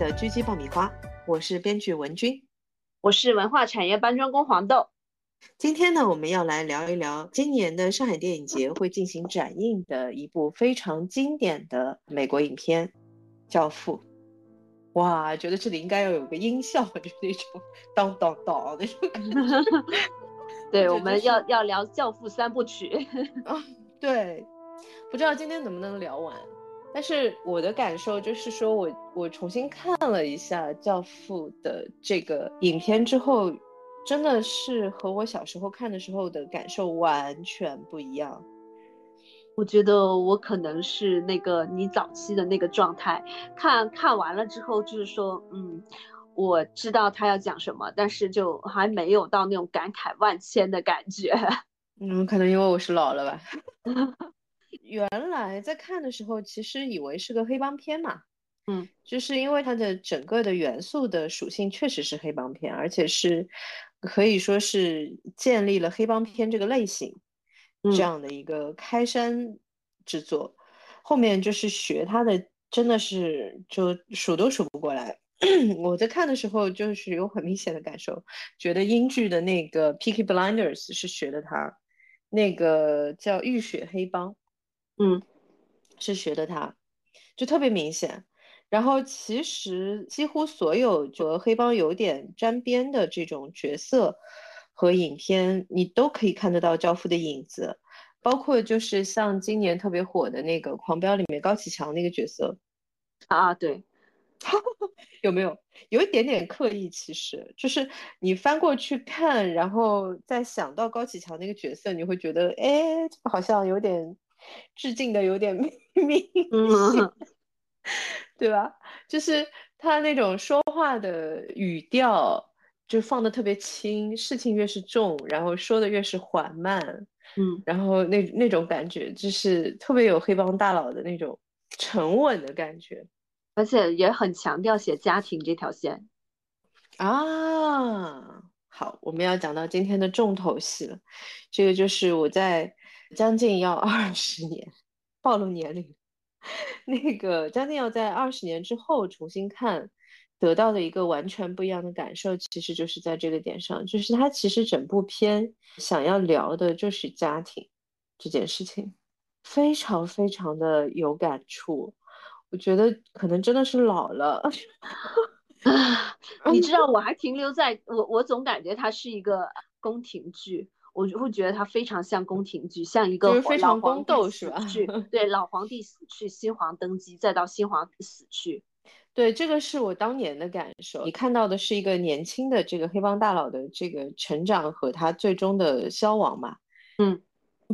期的狙击爆米花，我是编剧文君，我是文化产业搬砖工黄豆。今天呢，我们要来聊一聊今年的上海电影节会进行展映的一部非常经典的美国影片《教父》。哇，觉得这里应该要有个音效，就是那种当当当那种。对，我们要要聊《教父》三部曲。啊，对，不知道今天能不能聊完。但是我的感受就是说，我我重新看了一下《教父》的这个影片之后，真的是和我小时候看的时候的感受完全不一样。我觉得我可能是那个你早期的那个状态，看看完了之后，就是说，嗯，我知道他要讲什么，但是就还没有到那种感慨万千的感觉。嗯，可能因为我是老了吧。原来在看的时候，其实以为是个黑帮片嘛，嗯，就是因为它的整个的元素的属性确实是黑帮片，而且是可以说是建立了黑帮片这个类型这样的一个开山之作。后面就是学它的，真的是就数都数不过来。我在看的时候，就是有很明显的感受，觉得英剧的那个《Peaky Blinders》是学的它，那个叫《浴血黑帮》。嗯，是学的他，就特别明显。然后其实几乎所有和黑帮有点沾边的这种角色和影片，你都可以看得到《教父》的影子。包括就是像今年特别火的那个《狂飙》里面高启强那个角色啊，对，有没有有一点点刻意？其实就是你翻过去看，然后再想到高启强那个角色，你会觉得，哎，好像有点。致敬的有点 明显，对吧？就是他那种说话的语调，就放的特别轻，事情越是重，然后说的越是缓慢，嗯，然后那那种感觉，就是特别有黑帮大佬的那种沉稳的感觉，而且也很强调写家庭这条线啊。好，我们要讲到今天的重头戏了，这个就是我在。将近要二十年，暴露年龄。那个将近要在二十年之后重新看，得到的一个完全不一样的感受，其实就是在这个点上，就是他其实整部片想要聊的就是家庭这件事情，非常非常的有感触。我觉得可能真的是老了啊，你知道，我还停留在我，我总感觉它是一个宫廷剧。我就会觉得它非常像宫廷剧，像一个非常宫斗是吧？对，老皇帝死去，新皇登基，再到新皇死去。对，这个是我当年的感受。你看到的是一个年轻的这个黑帮大佬的这个成长和他最终的消亡嘛？嗯。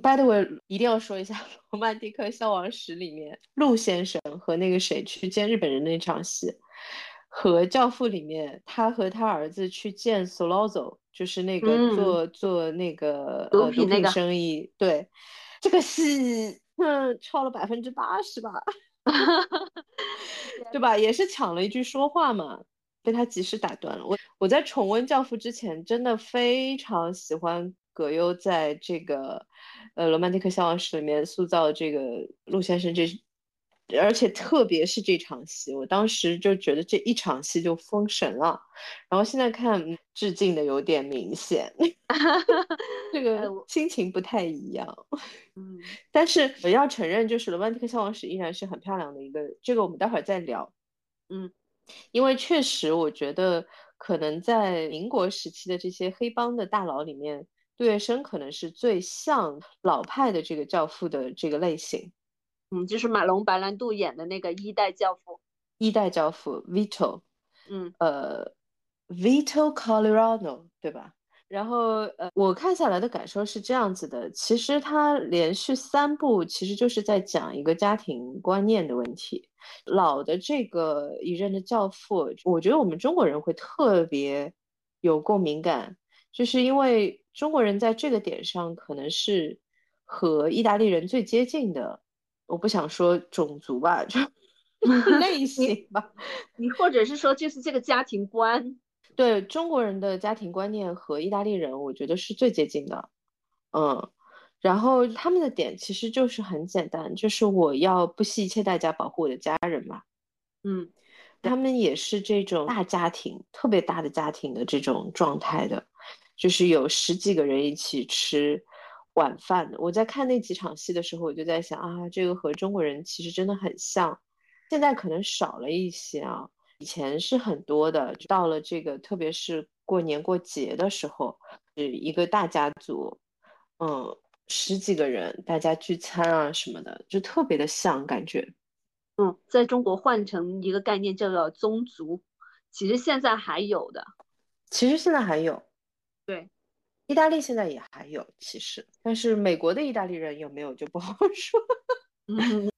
By the way，一定要说一下《罗曼蒂克消亡史》里面陆先生和那个谁去见日本人那场戏。和《教父》里面，他和他儿子去见 Solozo，就是那个做做那个毒品那个生意。对，这个戏，嗯，超了百分之八十吧，对吧？也是抢了一句说话嘛，被他及时打断了。我我在重温《教父》之前，真的非常喜欢葛优在这个呃《罗曼蒂克消亡史》里面塑造这个陆先生这。而且特别是这场戏，我当时就觉得这一场戏就封神了。然后现在看致敬的有点明显，这个心情不太一样。嗯，但是我要承认，就是《罗曼蒂克消亡史》依然是很漂亮的一个。这个我们待会儿再聊。嗯，因为确实我觉得可能在民国时期的这些黑帮的大佬里面，杜月笙可能是最像老派的这个教父的这个类型。嗯，就是马龙白兰度演的那个一代教父，一代教父 Vito，嗯，呃，Vito Colorado，对吧？然后呃，我看下来的感受是这样子的，其实他连续三部其实就是在讲一个家庭观念的问题。老的这个一任的教父，我觉得我们中国人会特别有共鸣感，就是因为中国人在这个点上可能是和意大利人最接近的。我不想说种族吧，就 类 型吧。你或者是说，就是这个家庭观，对中国人的家庭观念和意大利人，我觉得是最接近的。嗯，然后他们的点其实就是很简单，就是我要不惜一切代价保护我的家人嘛。嗯，他们也是这种大家庭，特别大的家庭的这种状态的，就是有十几个人一起吃晚饭的。我在看那几场戏的时候，我就在想啊，这个和中国人其实真的很像，现在可能少了一些啊，以前是很多的。到了这个，特别是过年过节的时候，是一个大家族，嗯。十几个人，大家聚餐啊什么的，就特别的像感觉。嗯，在中国换成一个概念叫做宗族，其实现在还有的。其实现在还有，对，意大利现在也还有，其实，但是美国的意大利人有没有就不好说。嗯。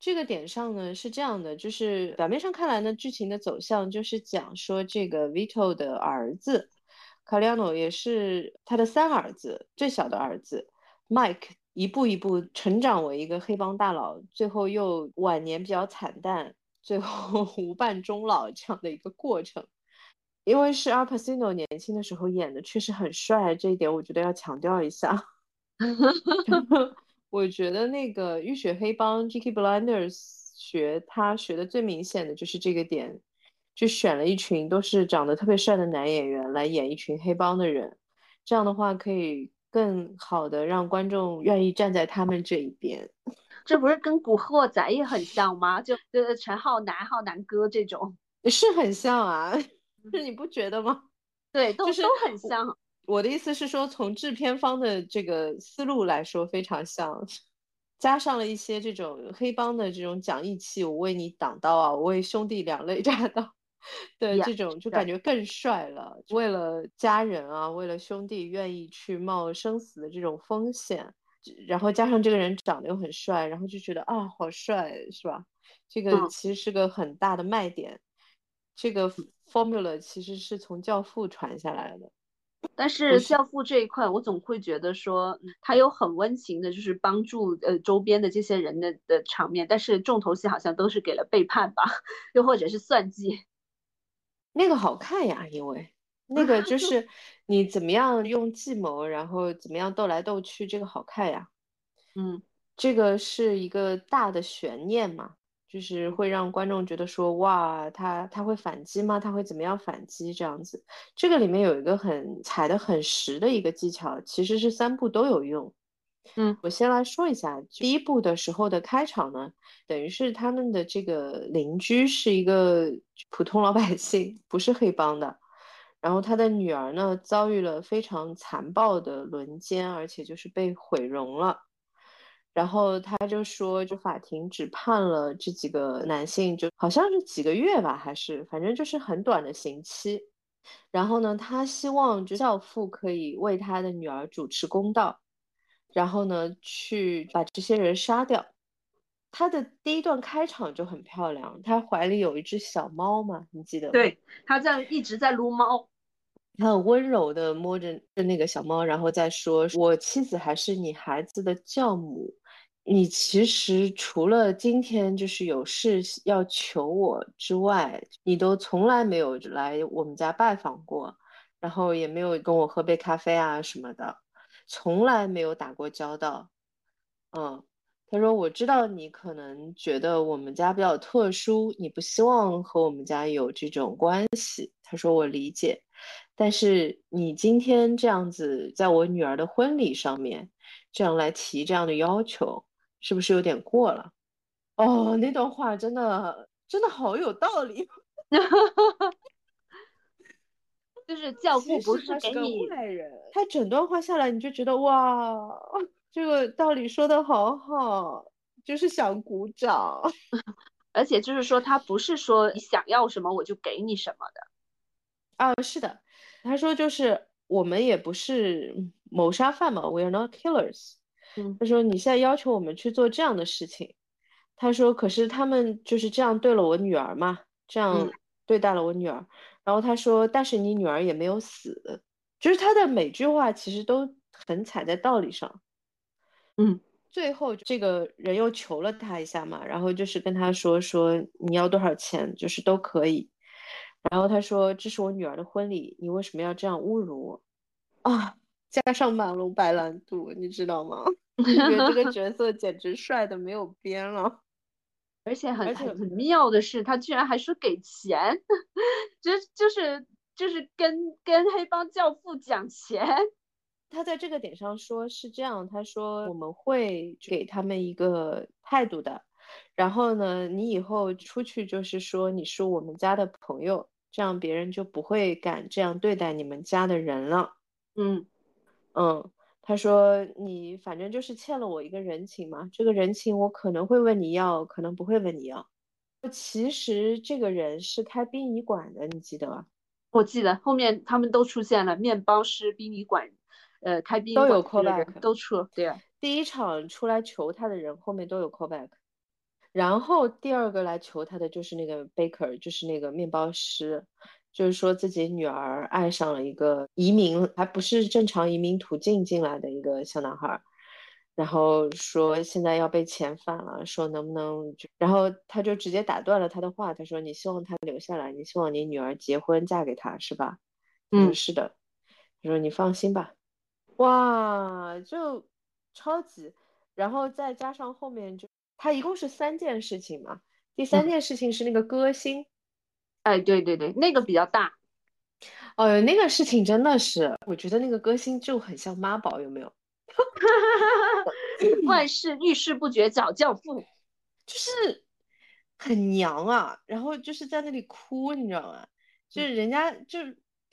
这个点上呢是这样的，就是表面上看来呢，剧情的走向就是讲说这个 Vito 的儿子 c a l i a n o 也是他的三儿子，最小的儿子 Mike 一步一步成长为一个黑帮大佬，最后又晚年比较惨淡，最后 无伴终老这样的一个过程。因为是 Al Pacino 年轻的时候演的确实很帅，这一点我觉得要强调一下。我觉得那个浴血黑帮 J.K. Blinders 学他学的最明显的就是这个点，就选了一群都是长得特别帅的男演员来演一群黑帮的人，这样的话可以更好的让观众愿意站在他们这一边。这不是跟古惑仔也很像吗？就呃陈浩南、浩南哥这种 是很像啊，是 你不觉得吗？对，都都很像。我的意思是说，从制片方的这个思路来说，非常像，加上了一些这种黑帮的这种讲义气，我为你挡刀啊，我为兄弟两肋插刀，对这种就感觉更帅了。为了家人啊，为了兄弟，愿意去冒生死的这种风险，然后加上这个人长得又很帅，然后就觉得啊，好帅，是吧？这个其实是个很大的卖点。这个 formula 其实是从《教父》传下来的。但是教父这一块，我总会觉得说他有很温情的，就是帮助呃周边的这些人的的场面。但是重头戏好像都是给了背叛吧，又或者是算计。那个好看呀，因为 那个就是你怎么样用计谋，然后怎么样斗来斗去，这个好看呀。嗯，这个是一个大的悬念嘛。就是会让观众觉得说，哇，他他会反击吗？他会怎么样反击？这样子，这个里面有一个很踩的很实的一个技巧，其实是三步都有用。嗯，我先来说一下，第一部的时候的开场呢，等于是他们的这个邻居是一个普通老百姓，不是黑帮的，然后他的女儿呢遭遇了非常残暴的轮奸，而且就是被毁容了。然后他就说，就法庭只判了这几个男性，就好像是几个月吧，还是反正就是很短的刑期。然后呢，他希望就教父可以为他的女儿主持公道，然后呢，去把这些人杀掉。他的第一段开场就很漂亮，他怀里有一只小猫嘛，你记得？对，他在一直在撸猫，他很温柔的摸着那个小猫，然后再说：“我妻子还是你孩子的教母。”你其实除了今天就是有事要求我之外，你都从来没有来我们家拜访过，然后也没有跟我喝杯咖啡啊什么的，从来没有打过交道。嗯，他说我知道你可能觉得我们家比较特殊，你不希望和我们家有这种关系。他说我理解，但是你今天这样子在我女儿的婚礼上面这样来提这样的要求。是不是有点过了？哦，那段话真的真的好有道理。就是教父不是给你坏人，他整段话下来你就觉得哇，这个道理说的好好，就是想鼓掌。而且就是说他不是说你想要什么我就给你什么的。啊，是的，他说就是我们也不是谋杀犯嘛，We are not killers。他说：“你现在要求我们去做这样的事情。”他说：“可是他们就是这样对了我女儿嘛，这样对待了我女儿。”然后他说：“但是你女儿也没有死。”就是他的每句话其实都很踩在道理上。嗯，最后这个人又求了他一下嘛，然后就是跟他说：“说你要多少钱，就是都可以。”然后他说：“这是我女儿的婚礼，你为什么要这样侮辱我？”啊，加上马龙白兰度，你知道吗？我觉得这个角色简直帅的没有边了。而且很很很妙的是，他居然还说给钱，就就是就是跟跟黑帮教父讲钱。他在这个点上说是这样，他说我们会给他们一个态度的。然后呢，你以后出去就是说你是我们家的朋友，这样别人就不会敢这样对待你们家的人了。嗯嗯。他说：“你反正就是欠了我一个人情嘛，这个人情我可能会问你要，可能不会问你要。其实这个人是开殡仪馆的，你记得吗？我记得后面他们都出现了，面包师、殡仪馆，呃，开殡仪都有 callback，都出。对，第一场出来求他的人后面都有 callback，然后第二个来求他的就是那个 baker，就是那个面包师。”就是说自己女儿爱上了一个移民，还不是正常移民途径进来的一个小男孩，然后说现在要被遣返了，说能不能就，然后他就直接打断了他的话，他说你希望他留下来，你希望你女儿结婚嫁给他是吧？嗯，是的。他说你放心吧。哇，就超级，然后再加上后面就他一共是三件事情嘛，第三件事情是那个歌星。哎，对对对，那个比较大。哦，那个事情真的是，我觉得那个歌星就很像妈宝，有没有？万事遇事不决找教父，就是很娘啊，然后就是在那里哭，你知道吗？就是人家就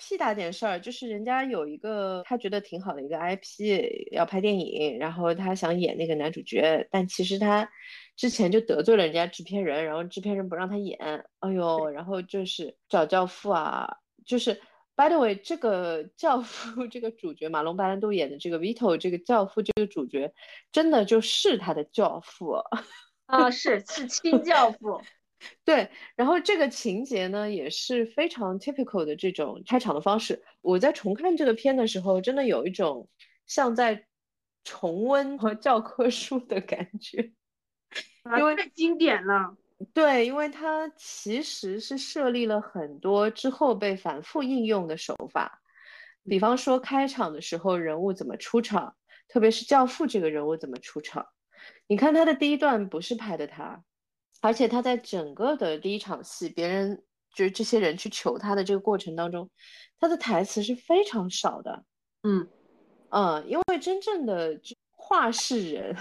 屁大点事儿，就是人家有一个他觉得挺好的一个 IP 要拍电影，然后他想演那个男主角，但其实他。之前就得罪了人家制片人，然后制片人不让他演，哎呦，然后就是找教父啊，就是 by the way，这个教父 这个主角马龙白兰度演的这个 Vito 这个教父这个主角，真的就是他的教父啊，是是亲教父，对，然后这个情节呢也是非常 typical 的这种开场的方式。我在重看这个片的时候，真的有一种像在重温和教科书的感觉。因为太经典了，对，因为它其实是设立了很多之后被反复应用的手法，比方说开场的时候人物怎么出场，特别是教父这个人物怎么出场。你看他的第一段不是拍的他，而且他在整个的第一场戏，别人就是这些人去求他的这个过程当中，他的台词是非常少的。嗯嗯，因为真正的话事人。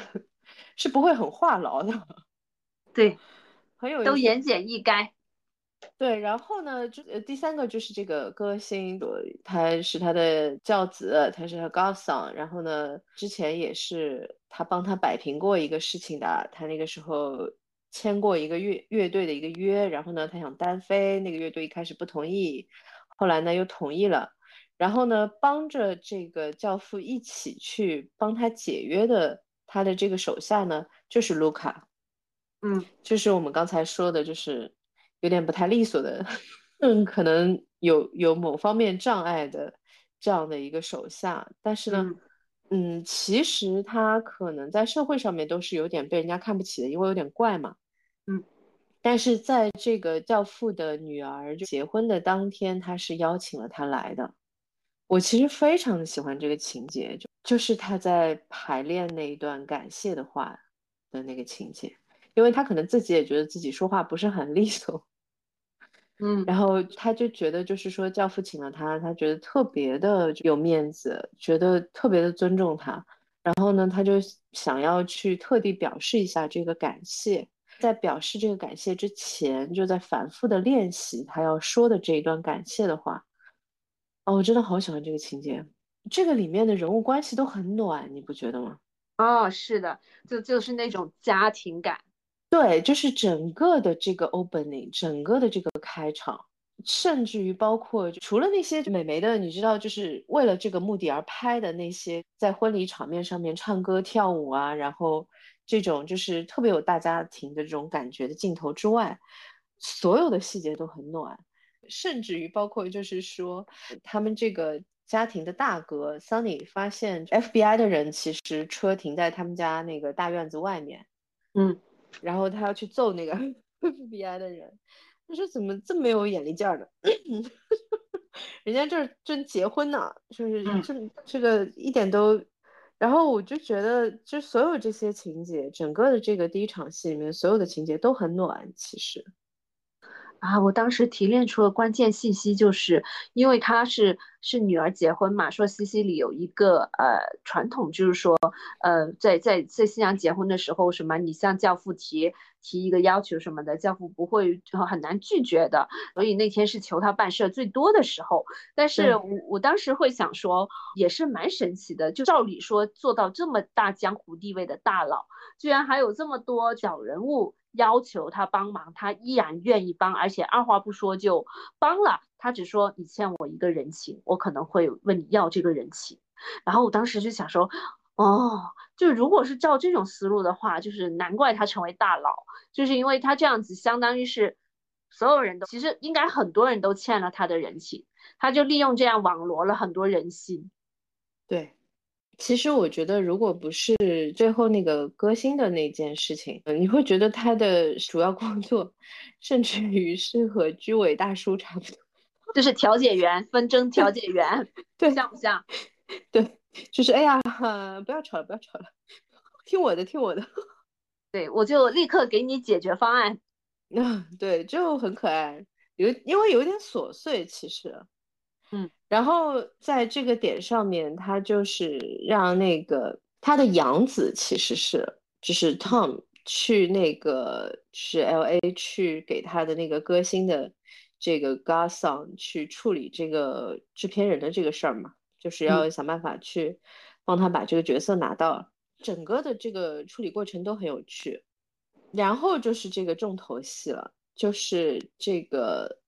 是不会很话痨的，对，很有都言简意赅。对，然后呢，就呃第三个就是这个歌星，他是他的教子，他是他 godson。然后呢，之前也是他帮他摆平过一个事情的，他那个时候签过一个乐乐队的一个约，然后呢，他想单飞，那个乐队一开始不同意，后来呢又同意了，然后呢帮着这个教父一起去帮他解约的。他的这个手下呢，就是卢卡，嗯，就是我们刚才说的，就是有点不太利索的，嗯，可能有有某方面障碍的这样的一个手下。但是呢，嗯，其实他可能在社会上面都是有点被人家看不起的，因为有点怪嘛，嗯。但是在这个教父的女儿结婚的当天，他是邀请了他来的。我其实非常的喜欢这个情节，就就是他在排练那一段感谢的话的那个情节，因为他可能自己也觉得自己说话不是很利索，嗯，然后他就觉得就是说教父请了他，他觉得特别的有面子，觉得特别的尊重他，然后呢，他就想要去特地表示一下这个感谢，在表示这个感谢之前，就在反复的练习他要说的这一段感谢的话。哦，我真的好喜欢这个情节，这个里面的人物关系都很暖，你不觉得吗？哦，是的，就就是那种家庭感。对，就是整个的这个 opening，整个的这个开场，甚至于包括除了那些美眉的，你知道，就是为了这个目的而拍的那些在婚礼场面上面唱歌跳舞啊，然后这种就是特别有大家庭的这种感觉的镜头之外，所有的细节都很暖。甚至于包括就是说，他们这个家庭的大哥 Sunny 发现 FBI 的人其实车停在他们家那个大院子外面，嗯，然后他要去揍那个 FBI 的人，他说怎么这么没有眼力劲儿呢？人家这正结婚呢，就是这这个一点都。然后我就觉得，就所有这些情节，整个的这个第一场戏里面，所有的情节都很暖。其实，啊，我当时提炼出了关键信息，就是因为他是是女儿结婚嘛，说西西里有一个呃传统，就是说，呃，在在在新娘结婚的时候，什么你向教父提。提一个要求什么的，教父不会很难拒绝的，所以那天是求他办事最多的时候。但是我我当时会想说，也是蛮神奇的，就照理说做到这么大江湖地位的大佬，居然还有这么多小人物要求他帮忙，他依然愿意帮，而且二话不说就帮了。他只说你欠我一个人情，我可能会问你要这个人情。然后我当时就想说。哦，就如果是照这种思路的话，就是难怪他成为大佬，就是因为他这样子，相当于是所有人都其实应该很多人都欠了他的人情，他就利用这样网罗了很多人心。对，其实我觉得，如果不是最后那个歌星的那件事情，你会觉得他的主要工作，甚至于是和居委大叔差不多，就是调解员、纷争调解员，对，像不像？对。就是哎呀，不要吵了，不要吵了，听我的，听我的。对，我就立刻给你解决方案。嗯，对，就很可爱，有因为有点琐碎，其实，嗯。然后在这个点上面，他就是让那个他的养子，其实是就是 Tom 去那个是 L A 去给他的那个歌星的这个 Garson 去处理这个制片人的这个事儿嘛。就是要想办法去帮他把这个角色拿到，整个的这个处理过程都很有趣。然后就是这个重头戏了，就是这个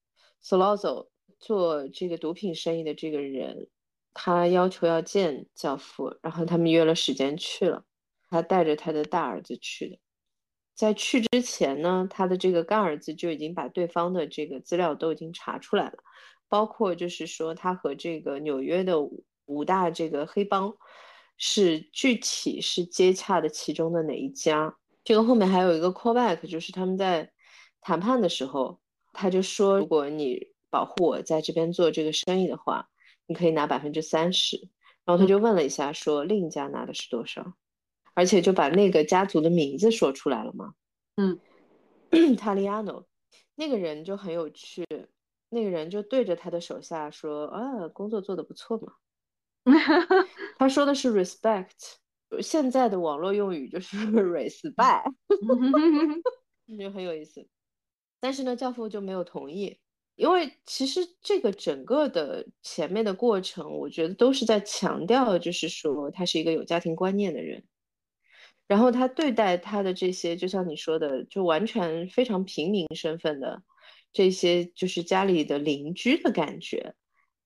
Solozo 做这个毒品生意的这个人，他要求要见教父，然后他们约了时间去了，他带着他的大儿子去的。在去之前呢，他的这个干儿子就已经把对方的这个资料都已经查出来了。包括就是说，他和这个纽约的五大这个黑帮是具体是接洽的其中的哪一家？这个后面还有一个 callback，就是他们在谈判的时候，他就说，如果你保护我在这边做这个生意的话，你可以拿百分之三十。然后他就问了一下，说另一家拿的是多少？而且就把那个家族的名字说出来了嘛。嗯，塔利亚诺，那个人就很有趣。那个人就对着他的手下说：“啊，工作做得不错嘛。”他说的是 respect，现在的网络用语就是 respect，就很有意思。但是呢，教父就没有同意，因为其实这个整个的前面的过程，我觉得都是在强调，就是说他是一个有家庭观念的人。然后他对待他的这些，就像你说的，就完全非常平民身份的。这些就是家里的邻居的感觉，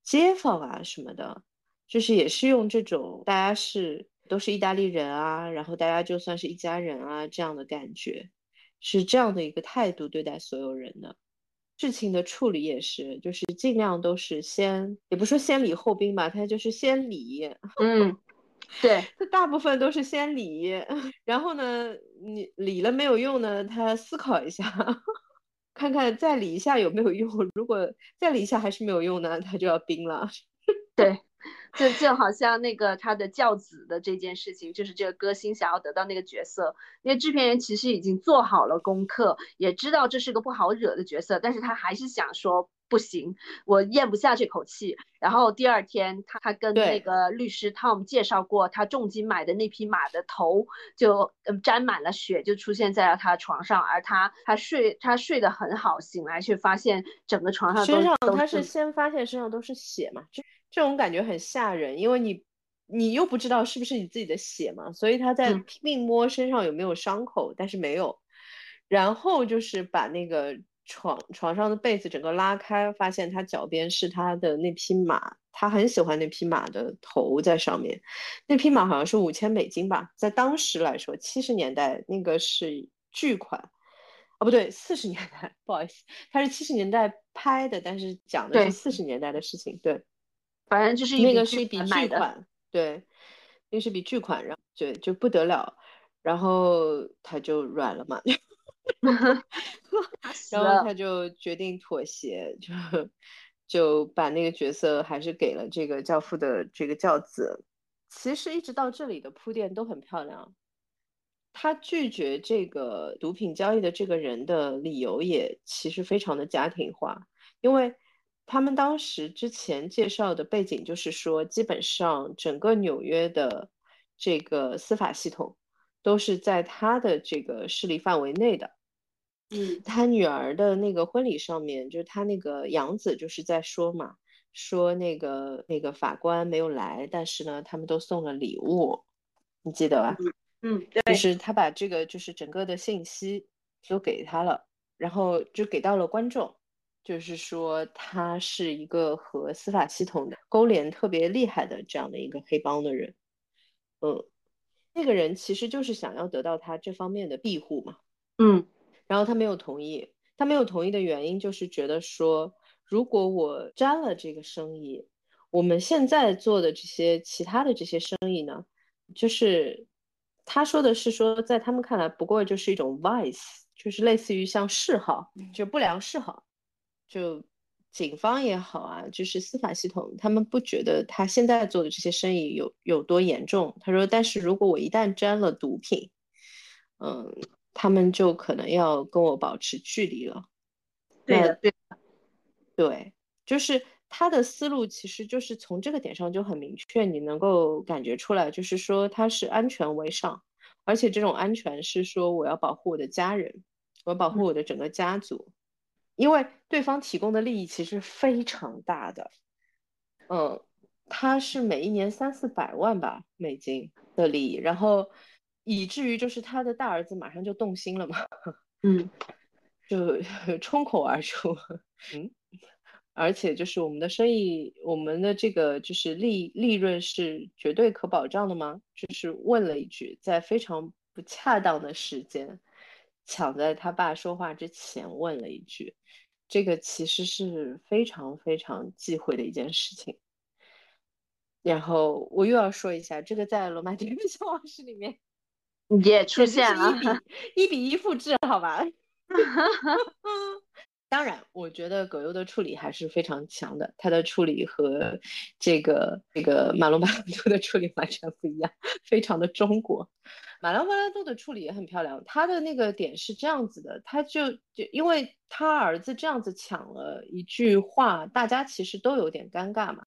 街坊啊什么的，就是也是用这种大家是都是意大利人啊，然后大家就算是一家人啊这样的感觉，是这样的一个态度对待所有人的。事情的处理也是，就是尽量都是先，也不说先礼后兵吧，他就是先礼。嗯，对，他大部分都是先礼，然后呢，你礼了没有用呢，他思考一下。看看再理一下有没有用，如果再理一下还是没有用呢，他就要冰了。对，就就好像那个他的教子的这件事情，就是这个歌星想要得到那个角色，因为制片人其实已经做好了功课，也知道这是个不好惹的角色，但是他还是想说。不行，我咽不下这口气。然后第二天，他他跟那个律师 Tom 介绍过，他重金买的那匹马的头就沾满了血，就出现在了他床上。而他他睡他睡得很好，醒来却发现整个床上身上他是先发现身上都是血嘛，这这种感觉很吓人，因为你你又不知道是不是你自己的血嘛，所以他在拼命摸身上有没有伤口，但是没有。然后就是把那个。床床上的被子整个拉开，发现他脚边是他的那匹马，他很喜欢那匹马的头在上面。那匹马好像是五千美金吧，在当时来说，七十年代那个是巨款。哦，不对，四十年代，不好意思，它是七十年代拍的，但是讲的是四十年代的事情。对，反正就是那个是一笔巨款，对，那是笔巨款，然后对就不得了，然后他就软了嘛。然后他就决定妥协，就就把那个角色还是给了这个教父的这个教子。其实一直到这里的铺垫都很漂亮。他拒绝这个毒品交易的这个人的理由也其实非常的家庭化，因为他们当时之前介绍的背景就是说，基本上整个纽约的这个司法系统都是在他的这个势力范围内的。嗯，他女儿的那个婚礼上面，就是他那个养子就是在说嘛，说那个那个法官没有来，但是呢，他们都送了礼物，你记得吧？嗯，对，就是他把这个就是整个的信息都给他了，然后就给到了观众，就是说他是一个和司法系统的勾连特别厉害的这样的一个黑帮的人，嗯，那个人其实就是想要得到他这方面的庇护嘛，嗯，然后他没有同意，他没有同意的原因就是觉得说，如果我沾了这个生意，我们现在做的这些其他的这些生意呢，就是。他说的是说，在他们看来，不过就是一种 vice，就是类似于像嗜好，就不良嗜好。就警方也好啊，就是司法系统，他们不觉得他现在做的这些生意有有多严重。他说，但是如果我一旦沾了毒品，嗯，他们就可能要跟我保持距离了。对的，对，对，就是。他的思路其实就是从这个点上就很明确，你能够感觉出来，就是说他是安全为上，而且这种安全是说我要保护我的家人，我要保护我的整个家族，因为对方提供的利益其实非常大的，嗯，他是每一年三四百万吧美金的利益，然后以至于就是他的大儿子马上就动心了嘛，嗯，就 冲口而出，嗯。而且就是我们的生意，我们的这个就是利利润是绝对可保障的吗？就是问了一句，在非常不恰当的时间，抢在他爸说话之前问了一句，这个其实是非常非常忌讳的一件事情。然后我又要说一下，这个在《罗马 帝国消亡史》里面也出现了，一比一复制，好吧？当然，我觉得葛优的处理还是非常强的。他的处理和这个这个马龙·白兰度的处理完全不一样，非常的中国。马龙·白兰度的处理也很漂亮。他的那个点是这样子的，他就就因为他儿子这样子抢了一句话，大家其实都有点尴尬嘛。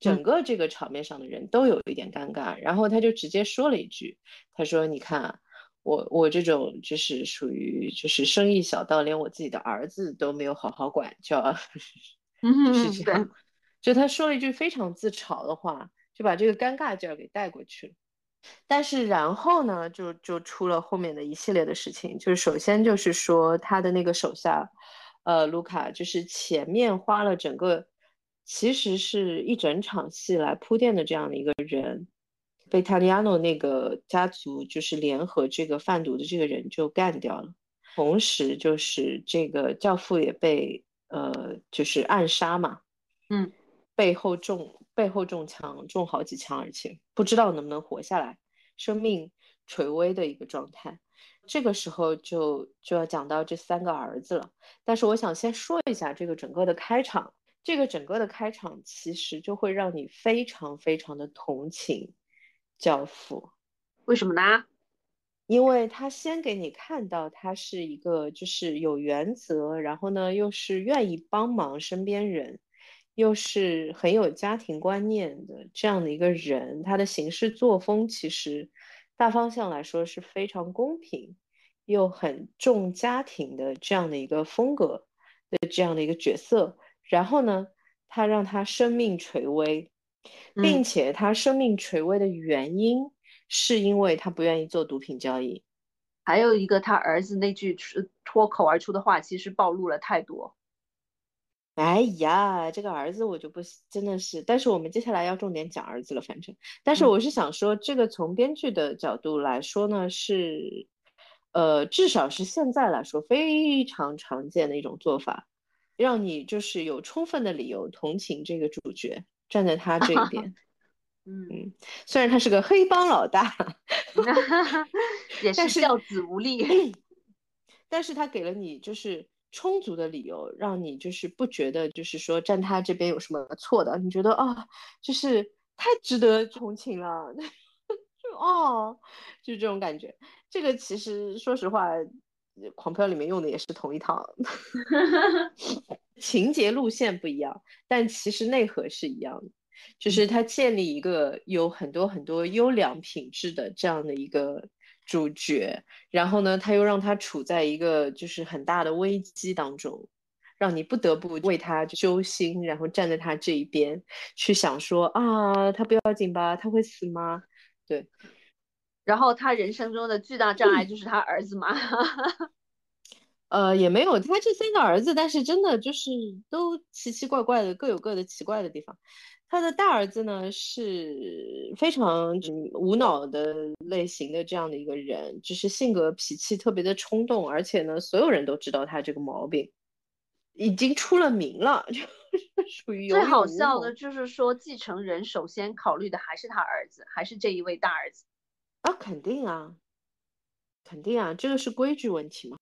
整个这个场面上的人都有一点尴尬，然后他就直接说了一句：“他说，你看。”我我这种就是属于就是生意小到连我自己的儿子都没有好好管教，是这样。就他说了一句非常自嘲的话，就把这个尴尬劲儿给带过去了。但是然后呢，就就出了后面的一系列的事情。就是首先就是说他的那个手下，呃，卢卡，就是前面花了整个其实是一整场戏来铺垫的这样的一个人。被塔利亚诺那个家族就是联合这个贩毒的这个人就干掉了，同时就是这个教父也被呃就是暗杀嘛，嗯，背后中背后中枪中好几枪，而且不知道能不能活下来，生命垂危的一个状态。这个时候就就要讲到这三个儿子了，但是我想先说一下这个整个的开场，这个整个的开场其实就会让你非常非常的同情。教父，为什么呢？因为他先给你看到他是一个就是有原则，然后呢又是愿意帮忙身边人，又是很有家庭观念的这样的一个人。他的行事作风其实大方向来说是非常公平，又很重家庭的这样的一个风格的这样的一个角色。然后呢，他让他生命垂危。并且他生命垂危的原因，是因为他不愿意做毒品交易。还有一个，他儿子那句脱口而出的话，其实暴露了太多。哎呀，这个儿子我就不真的是，但是我们接下来要重点讲儿子了，反正。但是我是想说，这个从编剧的角度来说呢，是，呃，至少是现在来说非常常见的一种做法，让你就是有充分的理由同情这个主角。站在他这一边，嗯，虽然他是个黑帮老大，也是教子无力，但是他给了你就是充足的理由，让你就是不觉得就是说站他这边有什么错的，你觉得啊，就是太值得同情了，就哦，就这种感觉。这个其实说实话，《狂飙》里面用的也是同一套，情节路线不一样，但其实内核是一样的，就是他建立一个有很多很多优良品质的这样的一个。主角，然后呢，他又让他处在一个就是很大的危机当中，让你不得不为他揪心，然后站在他这一边去想说啊，他不要紧吧？他会死吗？对。然后他人生中的巨大障碍就是他儿子嘛。呃，也没有，他这三个儿子，但是真的就是都奇奇怪怪的，各有各的奇怪的地方。他的大儿子呢是非常无脑的类型的这样的一个人，就是性格脾气特别的冲动，而且呢，所有人都知道他这个毛病，已经出了名了，就是属于最好笑的就是说，继承人首先考虑的还是他儿子，还是这一位大儿子啊，肯定啊，肯定啊，这个是规矩问题嘛，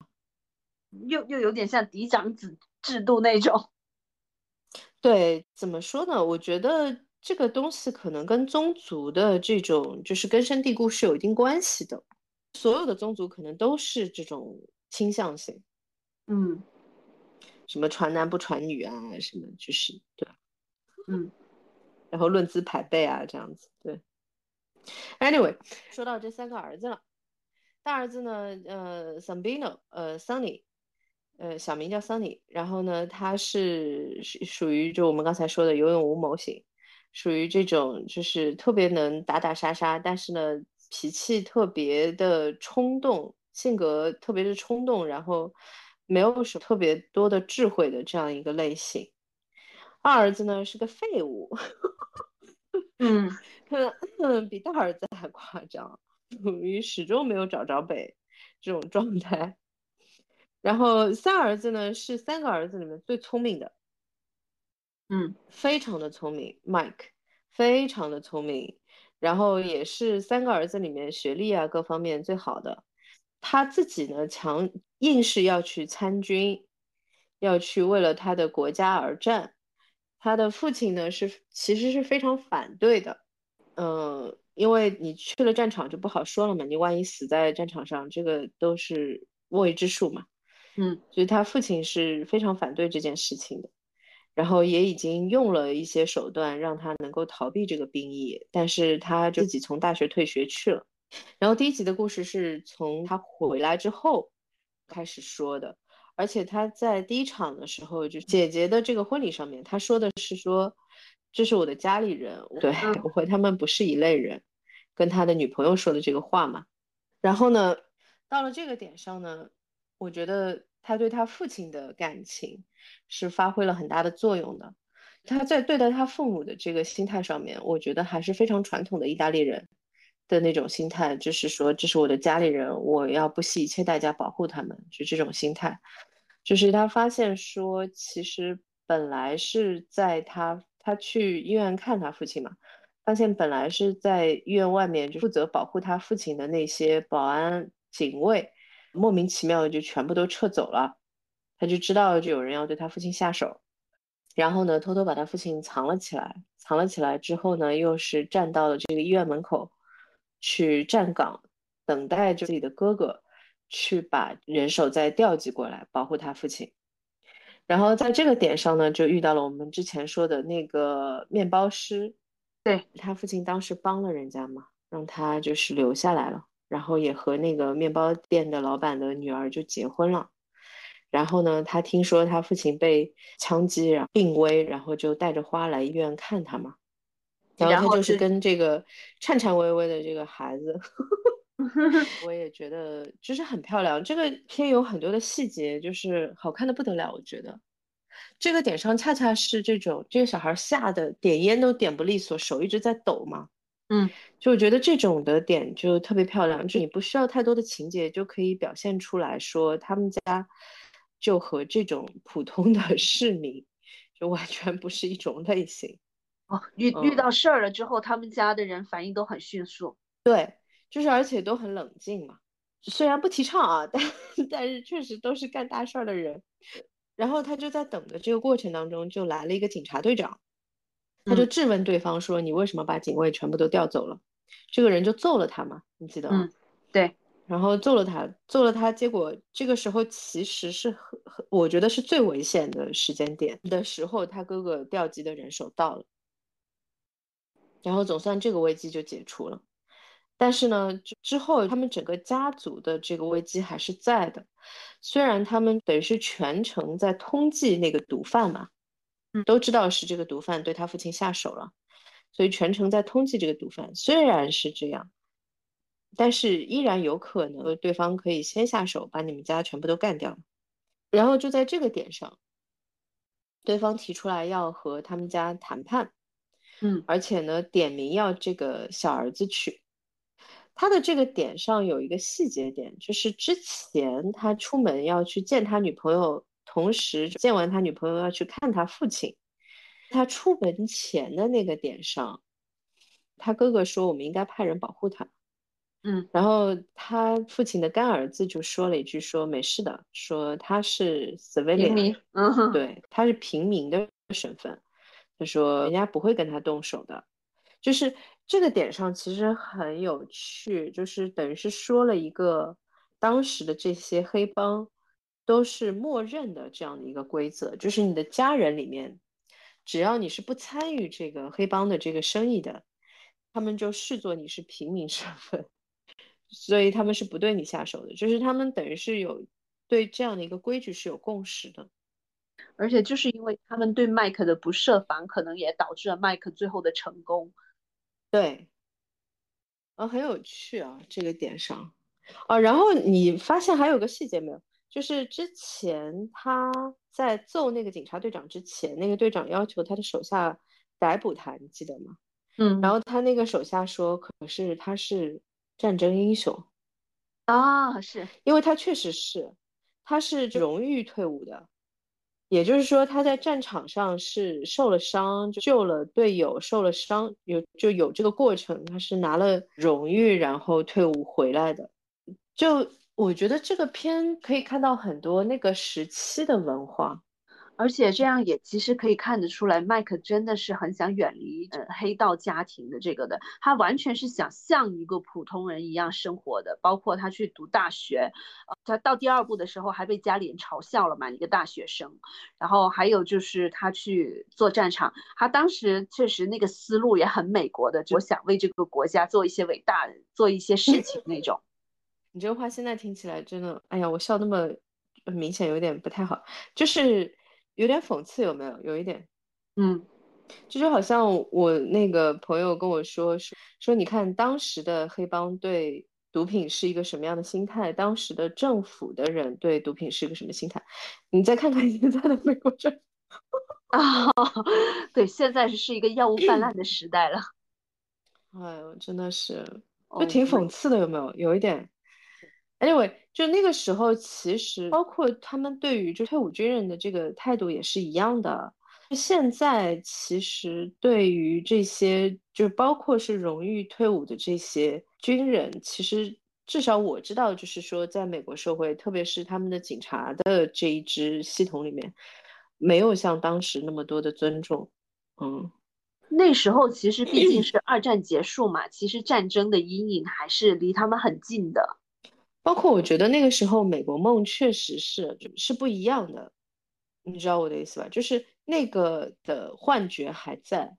又又有点像嫡长子制度那种。对，怎么说呢？我觉得这个东西可能跟宗族的这种就是根深蒂固是有一定关系的。所有的宗族可能都是这种倾向性，嗯，什么传男不传女啊，什么就是对，嗯，然后论资排辈啊，这样子。对，anyway，说到这三个儿子了，大儿子呢，呃，Sambino，呃，Sunny。呃，小名叫 Sunny，然后呢，他是属属于就我们刚才说的有勇无谋型，属于这种就是特别能打打杀杀，但是呢脾气特别的冲动，性格特别的冲动，然后没有什么特别多的智慧的这样一个类型。二儿子呢是个废物，嗯，比大儿子还 夸张，属于始终没有找着北这种状态。然后三儿子呢是三个儿子里面最聪明的，嗯，非常的聪明，Mike，非常的聪明，然后也是三个儿子里面学历啊各方面最好的。他自己呢强硬是要去参军，要去为了他的国家而战。他的父亲呢是其实是非常反对的，嗯，因为你去了战场就不好说了嘛，你万一死在战场上，这个都是未知数嘛。嗯，所以他父亲是非常反对这件事情的，然后也已经用了一些手段让他能够逃避这个兵役，但是他自己从大学退学去了。然后第一集的故事是从他回来之后开始说的，而且他在第一场的时候，就姐姐的这个婚礼上面，他说的是说这是我的家里人，对我和他们不是一类人，跟他的女朋友说的这个话嘛。然后呢，到了这个点上呢。我觉得他对他父亲的感情是发挥了很大的作用的。他在对待他父母的这个心态上面，我觉得还是非常传统的意大利人的那种心态，就是说这是我的家里人，我要不惜一切代价保护他们，就这种心态。就是他发现说，其实本来是在他他去医院看他父亲嘛，发现本来是在医院外面就负责保护他父亲的那些保安警卫。莫名其妙的就全部都撤走了，他就知道就有人要对他父亲下手，然后呢，偷偷把他父亲藏了起来。藏了起来之后呢，又是站到了这个医院门口去站岗，等待着自己的哥哥去把人手再调集过来保护他父亲。然后在这个点上呢，就遇到了我们之前说的那个面包师，对他父亲当时帮了人家嘛，让他就是留下来了。然后也和那个面包店的老板的女儿就结婚了。然后呢，他听说他父亲被枪击，然后病危，然后就带着花来医院看他嘛。然后他就是跟这个颤颤巍巍的这个孩子，我也觉得就是很漂亮。这个片有很多的细节，就是好看的不得了。我觉得这个点上恰恰是这种这个小孩吓得点烟都点不利索，手一直在抖嘛。嗯，就我觉得这种的点就特别漂亮，就你不需要太多的情节就可以表现出来说他们家就和这种普通的市民就完全不是一种类型。哦，遇遇到事儿了之后，他们家的人反应都很迅速。对，就是而且都很冷静嘛。虽然不提倡啊，但但是确实都是干大事儿的人。然后他就在等的这个过程当中，就来了一个警察队长，他就质问对方说：“你为什么把警卫全部都调走了？”这个人就揍了他嘛，你记得吗？嗯，对。然后揍了他，揍了他，结果这个时候其实是很很，我觉得是最危险的时间点的时候，他哥哥调集的人手到了，然后总算这个危机就解除了。但是呢，之后他们整个家族的这个危机还是在的，虽然他们等于是全程在通缉那个毒贩嘛，嗯，都知道是这个毒贩对他父亲下手了，所以全程在通缉这个毒贩。虽然是这样。但是依然有可能，对方可以先下手把你们家全部都干掉，然后就在这个点上，对方提出来要和他们家谈判，嗯，而且呢点名要这个小儿子去。他的这个点上有一个细节点，就是之前他出门要去见他女朋友，同时见完他女朋友要去看他父亲。他出门前的那个点上，他哥哥说我们应该派人保护他。嗯，然后他父亲的干儿子就说了一句，说没事的，说他是 civilian，嗯，对，他是平民的身份，他说人家不会跟他动手的，就是这个点上其实很有趣，就是等于是说了一个当时的这些黑帮都是默认的这样的一个规则，就是你的家人里面，只要你是不参与这个黑帮的这个生意的，他们就视作你是平民身份。所以他们是不对你下手的，就是他们等于是有对这样的一个规矩是有共识的，而且就是因为他们对麦克的不设防，可能也导致了麦克最后的成功。对，啊，很有趣啊，这个点上，啊，然后你发现还有个细节没有？就是之前他在揍那个警察队长之前，那个队长要求他的手下逮捕他，你记得吗？嗯，然后他那个手下说，可是他是。战争英雄啊，是因为他确实是，他是荣誉退伍的，也就是说他在战场上是受了伤，救了队友，受了伤有就有这个过程，他是拿了荣誉然后退伍回来的。就我觉得这个片可以看到很多那个时期的文化。而且这样也其实可以看得出来，麦克真的是很想远离呃黑道家庭的这个的，他完全是想像一个普通人一样生活的。包括他去读大学，呃，他到第二部的时候还被家里人嘲笑了嘛，一个大学生。然后还有就是他去做战场，他当时确实那个思路也很美国的，我想为这个国家做一些伟大做一些事情那种。你这话现在听起来真的，哎呀，我笑那么明显有点不太好，就是。有点讽刺，有没有？有一点，嗯，这就好像我那个朋友跟我说说说，你看当时的黑帮对毒品是一个什么样的心态，当时的政府的人对毒品是一个什么心态？你再看看现在的美国政府啊，对，现在是是一个药物泛滥的时代了。哎呦，真的是，就挺讽刺的，有没有？有一点。Anyway，就那个时候，其实包括他们对于就退伍军人的这个态度也是一样的。现在其实对于这些，就包括是荣誉退伍的这些军人，其实至少我知道，就是说在美国社会，特别是他们的警察的这一支系统里面，没有像当时那么多的尊重。嗯，那时候其实毕竟是二战结束嘛，其实战争的阴影还是离他们很近的。包括我觉得那个时候美国梦确实是是不一样的，你知道我的意思吧？就是那个的幻觉还在，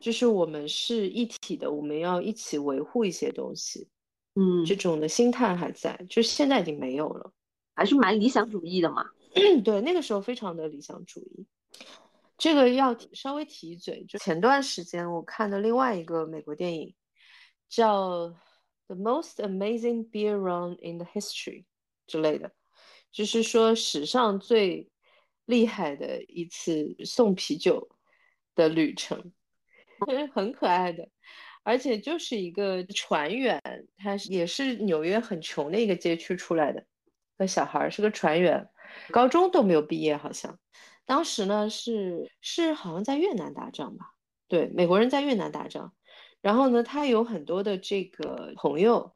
就是我们是一体的，我们要一起维护一些东西，嗯，这种的心态还在，就现在已经没有了，还是蛮理想主义的嘛。对，那个时候非常的理想主义。这个要稍微提一嘴，就前段时间我看的另外一个美国电影叫。The most amazing beer run in the history 之类的，就是说史上最厉害的一次送啤酒的旅程，很可爱的，而且就是一个船员，他也是纽约很穷的一个街区出来的个小孩，是个船员，高中都没有毕业，好像当时呢是是好像在越南打仗吧，对，美国人在越南打仗。然后呢，他有很多的这个朋友，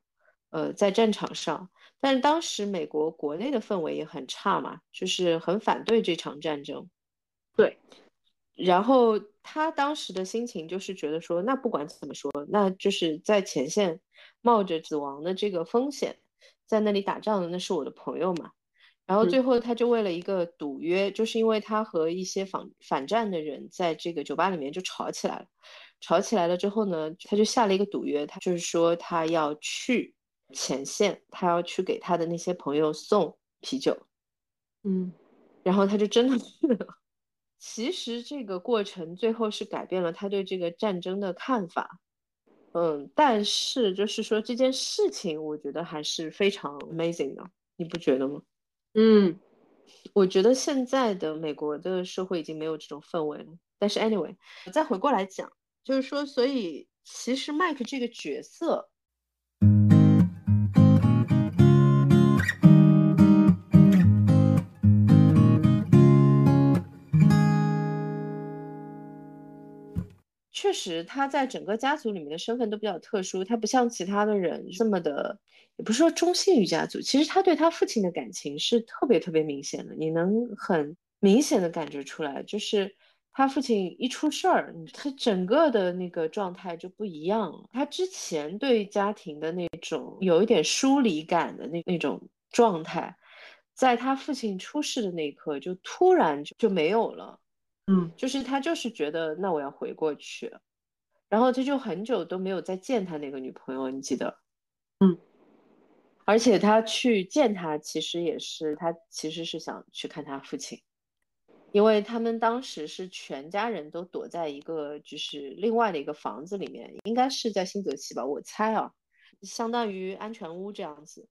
呃，在战场上，但是当时美国国内的氛围也很差嘛，就是很反对这场战争。对，然后他当时的心情就是觉得说，那不管怎么说，那就是在前线冒着死亡的这个风险，在那里打仗的那是我的朋友嘛。然后最后他就为了一个赌约，就是因为他和一些反反战的人在这个酒吧里面就吵起来了，吵起来了之后呢，他就下了一个赌约，他就是说他要去。前线，他要去给他的那些朋友送啤酒，嗯，然后他就真的去了。其实这个过程最后是改变了他对这个战争的看法，嗯，但是就是说这件事情，我觉得还是非常 amazing 的，你不觉得吗？嗯，我觉得现在的美国的社会已经没有这种氛围了。但是 anyway，再回过来讲，就是说，所以其实麦克这个角色。确实，他在整个家族里面的身份都比较特殊。他不像其他的人这么的，也不是说忠心于家族。其实他对他父亲的感情是特别特别明显的，你能很明显的感觉出来。就是他父亲一出事儿，他整个的那个状态就不一样了。他之前对家庭的那种有一点疏离感的那那种状态，在他父亲出事的那一刻，就突然就就没有了。嗯，就是他就是觉得那我要回过去，然后他就很久都没有再见他那个女朋友，你记得？嗯，而且他去见他，其实也是他其实是想去看他父亲，因为他们当时是全家人都躲在一个就是另外的一个房子里面，应该是在新泽西吧，我猜啊，相当于安全屋这样子，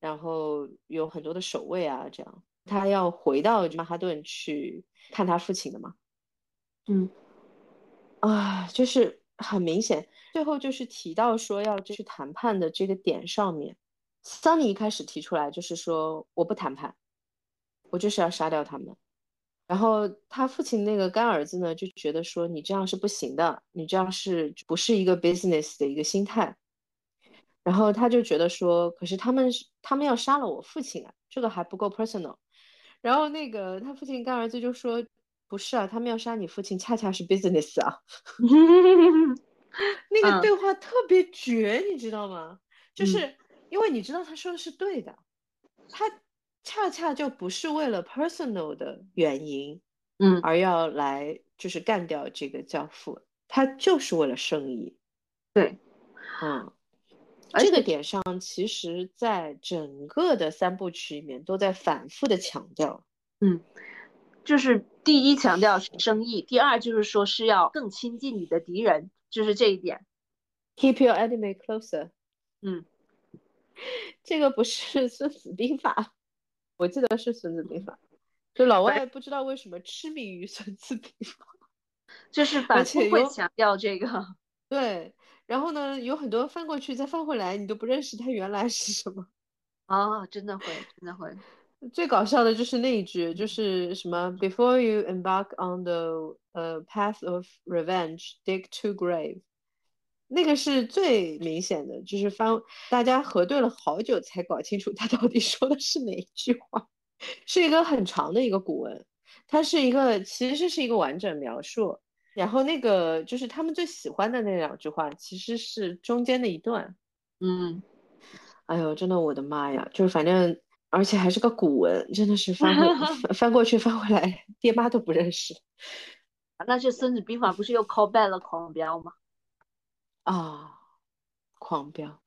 然后有很多的守卫啊，这样他要回到曼哈顿去。看他父亲的嘛，嗯，啊，就是很明显，最后就是提到说要去谈判的这个点上面，桑尼一开始提出来就是说我不谈判，我就是要杀掉他们。然后他父亲那个干儿子呢就觉得说你这样是不行的，你这样是不是一个 business 的一个心态？然后他就觉得说，可是他们他们要杀了我父亲啊，这个还不够 personal。然后那个他父亲干儿子就说：“不是啊，他们要杀你父亲，恰恰是 business 啊。”那个对话特别绝，你知道吗？就是因为你知道他说的是对的，他恰恰就不是为了 personal 的原因，嗯，而要来就是干掉这个教父，他就是为了生意。对，嗯。这个点上，其实在整个的三部曲里面都在反复的强调，嗯，就是第一强调是生意，第二就是说是要更亲近你的敌人，就是这一点，keep your enemy closer。嗯，这个不是孙子兵法，我记得是孙子兵法，就老外不知道为什么痴迷于孙子兵法，就是反复会强调这个，对。然后呢，有很多翻过去再翻回来，你都不认识它原来是什么。啊，真的会，真的会。最搞笑的就是那一句，就是什么 “Before you embark on the 呃 path of revenge, dig two grave”，那个是最明显的，就是翻大家核对了好久才搞清楚他到底 说的是哪一句话，是一个很长的一个古文，它是一个其实是一个完整描述。然后那个就是他们最喜欢的那两句话，其实是中间的一段。嗯，哎呦，真的我的妈呀！就是反正，而且还是个古文，真的是翻 翻翻过去翻回来，爹妈都不认识。那这《孙子兵法》不是又 call back 了狂飙吗？啊，狂飙！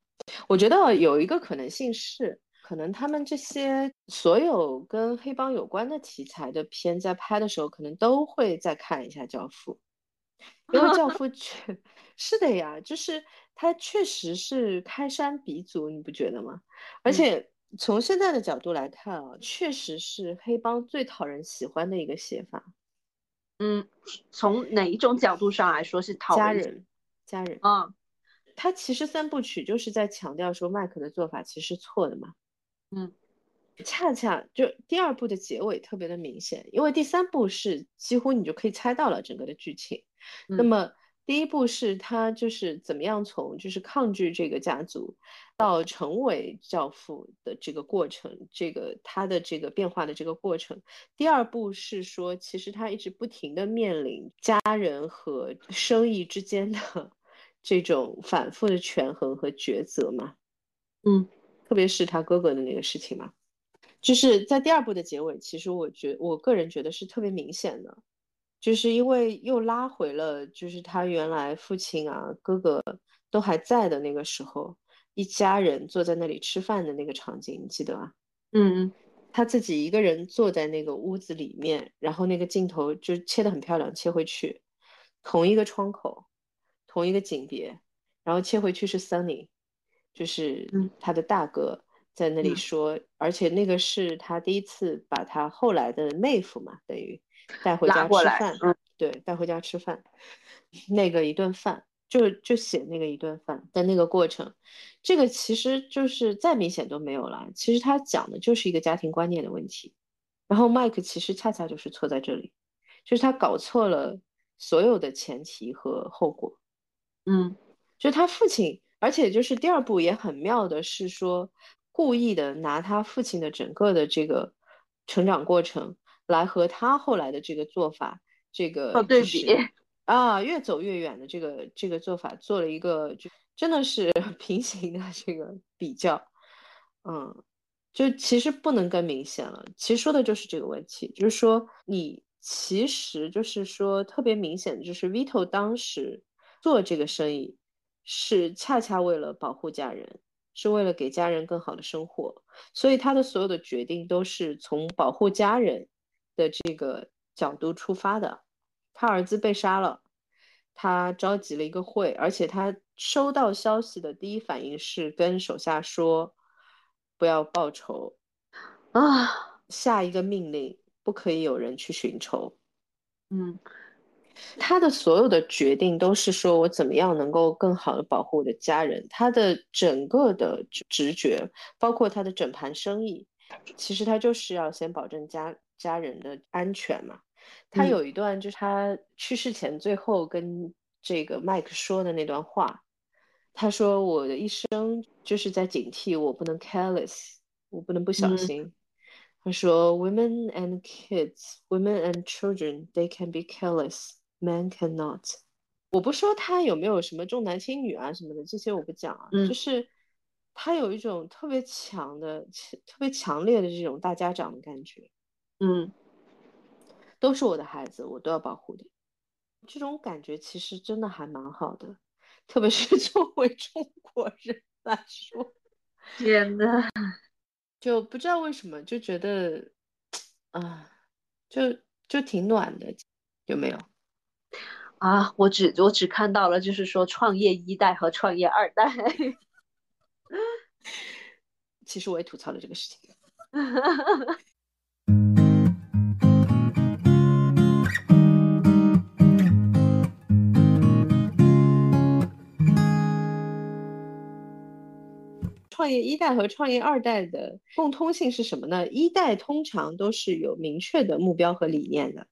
我觉得有一个可能性是，可能他们这些所有跟黑帮有关的题材的片，在拍的时候，可能都会再看一下《教父》。因为教父确是的呀，就是他确实是开山鼻祖，你不觉得吗？而且从现在的角度来看啊，确实是黑帮最讨人喜欢的一个写法。嗯，从哪一种角度上来说是讨家人？家人啊，他其实三部曲就是在强调说麦克的做法其实是错的嘛。嗯，恰恰就第二部的结尾特别的明显，因为第三部是几乎你就可以猜到了整个的剧情。那么第一步是他就是怎么样从就是抗拒这个家族，到成为教父的这个过程，这个他的这个变化的这个过程。第二步是说，其实他一直不停的面临家人和生意之间的这种反复的权衡和抉择嘛。嗯，特别是他哥哥的那个事情嘛，就是在第二部的结尾，其实我觉我个人觉得是特别明显的，就是因为又拉回了，就是他原来父亲啊、哥哥都还在的那个时候。一家人坐在那里吃饭的那个场景，你记得吧？嗯，他自己一个人坐在那个屋子里面，然后那个镜头就切得很漂亮，切回去，同一个窗口，同一个景别，然后切回去是 Sunny，就是他的大哥在那里说，而且那个是他第一次把他后来的妹夫嘛，等于带回家吃饭，对，带回家吃饭，那个一顿饭。就就写那个一顿饭的那个过程，这个其实就是再明显都没有了。其实他讲的就是一个家庭观念的问题。然后麦克其实恰恰就是错在这里，就是他搞错了所有的前提和后果。嗯，就他父亲，而且就是第二部也很妙的是说，故意的拿他父亲的整个的这个成长过程来和他后来的这个做法这个做对比。啊，越走越远的这个这个做法，做了一个就真的是 平行的这个比较，嗯，就其实不能更明显了。其实说的就是这个问题，就是说你其实就是说特别明显，就是 Vito 当时做这个生意是恰恰为了保护家人，是为了给家人更好的生活，所以他的所有的决定都是从保护家人的这个角度出发的。他儿子被杀了，他召集了一个会，而且他收到消息的第一反应是跟手下说，不要报仇，啊，下一个命令不可以有人去寻仇。嗯，他的所有的决定都是说我怎么样能够更好的保护我的家人，他的整个的直觉，包括他的整盘生意，其实他就是要先保证家家人的安全嘛。他有一段就是他去世前最后跟这个麦克说的那段话，他说：“我的一生就是在警惕，我不能 careless，我不能不小心。”他说：“Women and kids, women and children, they can be careless, men cannot。”我不说他有没有什么重男轻女啊什么的，这些我不讲啊，就是他有一种特别强的、特别强烈的这种大家长的感觉，嗯。都是我的孩子，我都要保护的。这种感觉其实真的还蛮好的，特别是 作为中国人来说。天呐，就不知道为什么就觉得，啊，就就挺暖的，有没有？啊，我只我只看到了，就是说创业一代和创业二代。其实我也吐槽了这个事情。创业一代和创业二代的共通性是什么呢？一代通常都是有明确的目标和理念的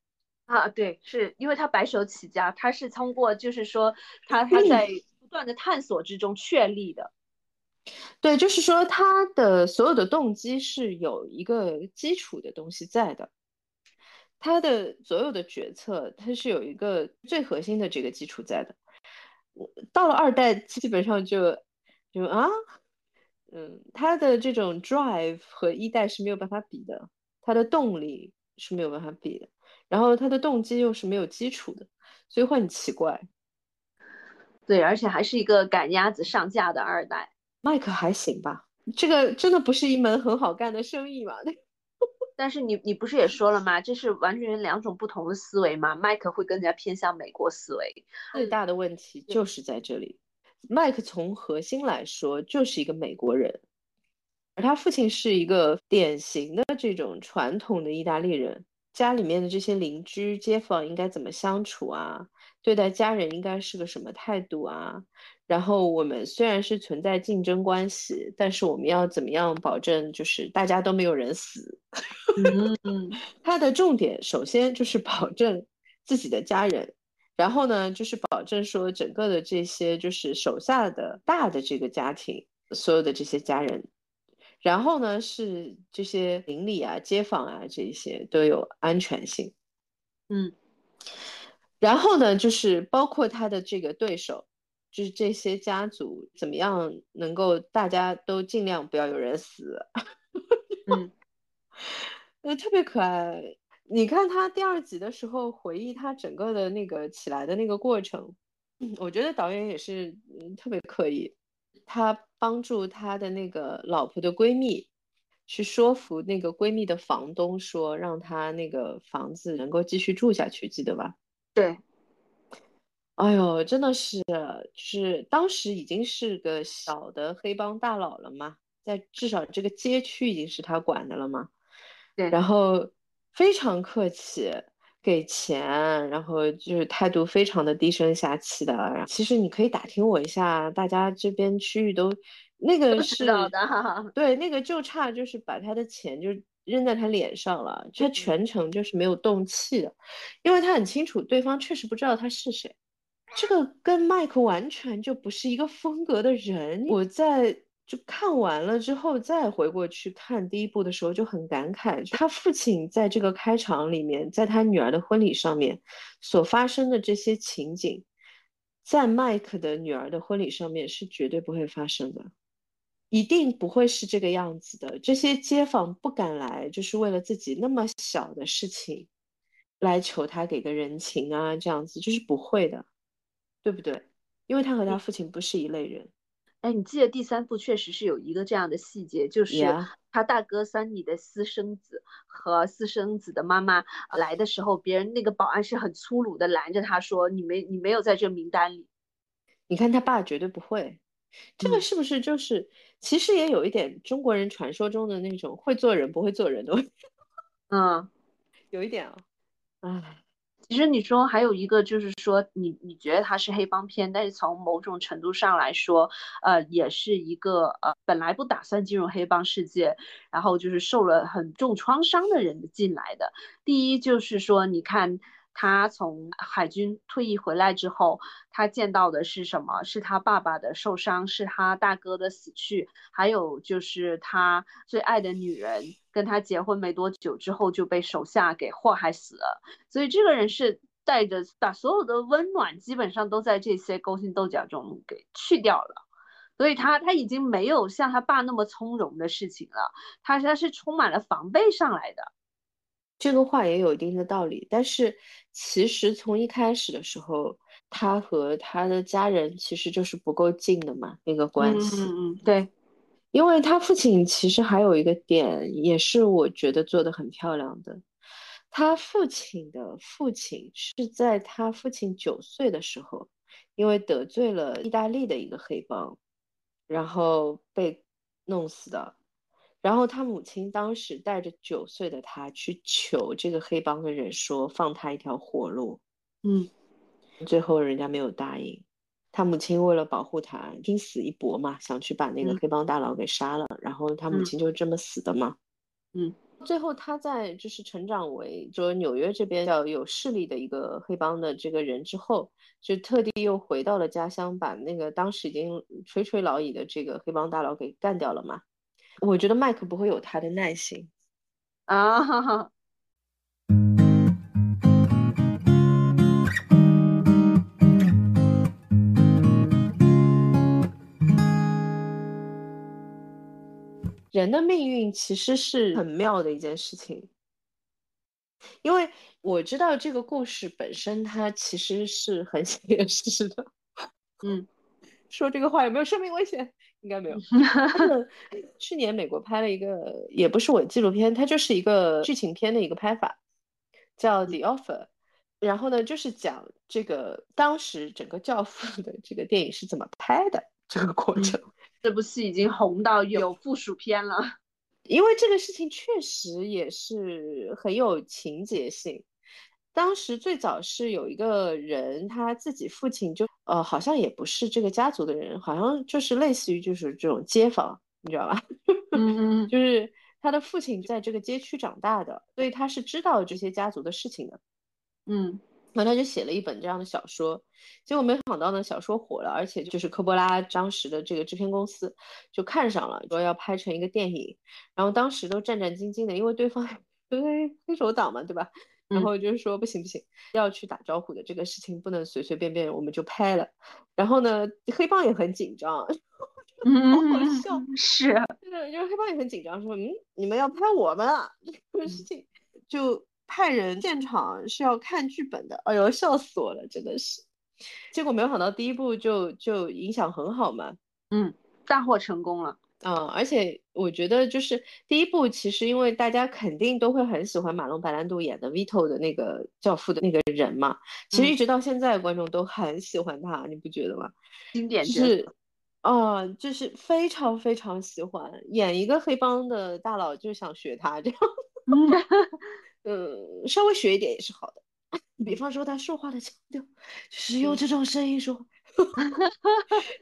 啊，对，是因为他白手起家，他是通过就是说他他在不断的探索之中确立的。对，就是说他的所有的动机是有一个基础的东西在的，他的所有的决策他是有一个最核心的这个基础在的。我到了二代，基本上就就啊。嗯，他的这种 drive 和一代是没有办法比的，他的动力是没有办法比的，然后他的动机又是没有基础的，所以会很奇怪。对，而且还是一个赶鸭子上架的二代。麦克还行吧？这个真的不是一门很好干的生意嘛？但是你你不是也说了吗？这是完全两种不同的思维嘛？麦克会更加偏向美国思维。最大的问题就是在这里。麦克从核心来说就是一个美国人，而他父亲是一个典型的这种传统的意大利人。家里面的这些邻居街坊应该怎么相处啊？对待家人应该是个什么态度啊？然后我们虽然是存在竞争关系，但是我们要怎么样保证就是大家都没有人死？嗯，它的重点首先就是保证自己的家人。然后呢，就是保证说整个的这些就是手下的大的这个家庭所有的这些家人，然后呢是这些邻里啊、街坊啊这一些都有安全性，嗯，然后呢就是包括他的这个对手，就是这些家族怎么样能够大家都尽量不要有人死，嗯，呃，特别可爱。你看他第二集的时候回忆他整个的那个起来的那个过程，我觉得导演也是嗯特别刻意，他帮助他的那个老婆的闺蜜去说服那个闺蜜的房东，说让他那个房子能够继续住下去，记得吧？对，哎呦，真的是，就是当时已经是个小的黑帮大佬了嘛，在至少这个街区已经是他管的了嘛，对，然后。非常客气，给钱，然后就是态度非常的低声下气的。其实你可以打听我一下，大家这边区域都那个是的，对，那个就差就是把他的钱就扔在他脸上了，他全程就是没有动气的，因为他很清楚对方确实不知道他是谁，这个跟麦克完全就不是一个风格的人。我在。就看完了之后，再回过去看第一部的时候，就很感慨，他父亲在这个开场里面，在他女儿的婚礼上面所发生的这些情景，在麦克的女儿的婚礼上面是绝对不会发生的，一定不会是这个样子的。这些街坊不敢来，就是为了自己那么小的事情来求他给个人情啊，这样子就是不会的，对不对？因为他和他父亲不是一类人。哎，你记得第三部确实是有一个这样的细节，就是他大哥三妮的私生子和私生子的妈妈来的时候，别人那个保安是很粗鲁的拦着他说：“你没你没有在这名单里。”你看他爸绝对不会，这个是不是就是其实也有一点中国人传说中的那种会做人不会做人的？嗯，有一点啊，唉。其实你说还有一个就是说，你你觉得它是黑帮片，但是从某种程度上来说，呃，也是一个呃本来不打算进入黑帮世界，然后就是受了很重创伤的人进来的。第一就是说，你看。他从海军退役回来之后，他见到的是什么？是他爸爸的受伤，是他大哥的死去，还有就是他最爱的女人跟他结婚没多久之后就被手下给祸害死了。所以这个人是带着把所有的温暖基本上都在这些勾心斗角中给去掉了。所以他他已经没有像他爸那么从容的事情了，他他是充满了防备上来的。这个话也有一定的道理，但是其实从一开始的时候，他和他的家人其实就是不够近的嘛，那个关系。嗯嗯，对，因为他父亲其实还有一个点，也是我觉得做的很漂亮的。他父亲的父亲是在他父亲九岁的时候，因为得罪了意大利的一个黑帮，然后被弄死的。然后他母亲当时带着九岁的他去求这个黑帮的人说放他一条活路，嗯，最后人家没有答应。他母亲为了保护他，拼死一搏嘛，想去把那个黑帮大佬给杀了。然后他母亲就这么死的嘛，嗯。最后他在就是成长为说纽约这边较有势力的一个黑帮的这个人之后，就特地又回到了家乡，把那个当时已经垂垂老矣的这个黑帮大佬给干掉了嘛。我觉得麦克不会有他的耐心啊！哈哈。人的命运其实是很妙的一件事情，因为我知道这个故事本身它其实是很写实的。嗯，说这个话有没有生命危险？应该没有。去年美国拍了一个，也不是伪纪录片，它就是一个剧情片的一个拍法，叫《The Offer》。然后呢，就是讲这个当时整个《教父》的这个电影是怎么拍的这个过程。这部戏已经红到有附属片了，因为这个事情确实也是很有情节性。当时最早是有一个人，他自己父亲就呃，好像也不是这个家族的人，好像就是类似于就是这种街坊，你知道吧？就是他的父亲在这个街区长大的，所以他是知道这些家族的事情的。嗯，然后他就写了一本这样的小说，结果没想到呢，小说火了，而且就是科波拉当时的这个制片公司就看上了，说要拍成一个电影，然后当时都战战兢兢的，因为对方 因为黑手党嘛，对吧？然后就是说不行不行，要去打招呼的这个事情不能随随便便我们就拍了。然后呢，黑帮也很紧张，好好笑。是，就是就是黑帮也很紧张，说嗯，你们要拍我们啊，这个事情就派人现场是要看剧本的。哎呦，笑死我了，真的是。结果没有想到第一部就就影响很好嘛，嗯，大获成功了。嗯，而且我觉得就是第一部，其实因为大家肯定都会很喜欢马龙白兰度演的 Vito 的那个教父的那个人嘛，其实一直到现在观众都很喜欢他，你不觉得吗？经典是，啊，就是非常非常喜欢演一个黑帮的大佬，就想学他这样，嗯，稍微学一点也是好的，比方说他说话的腔调，就是用这种声音说。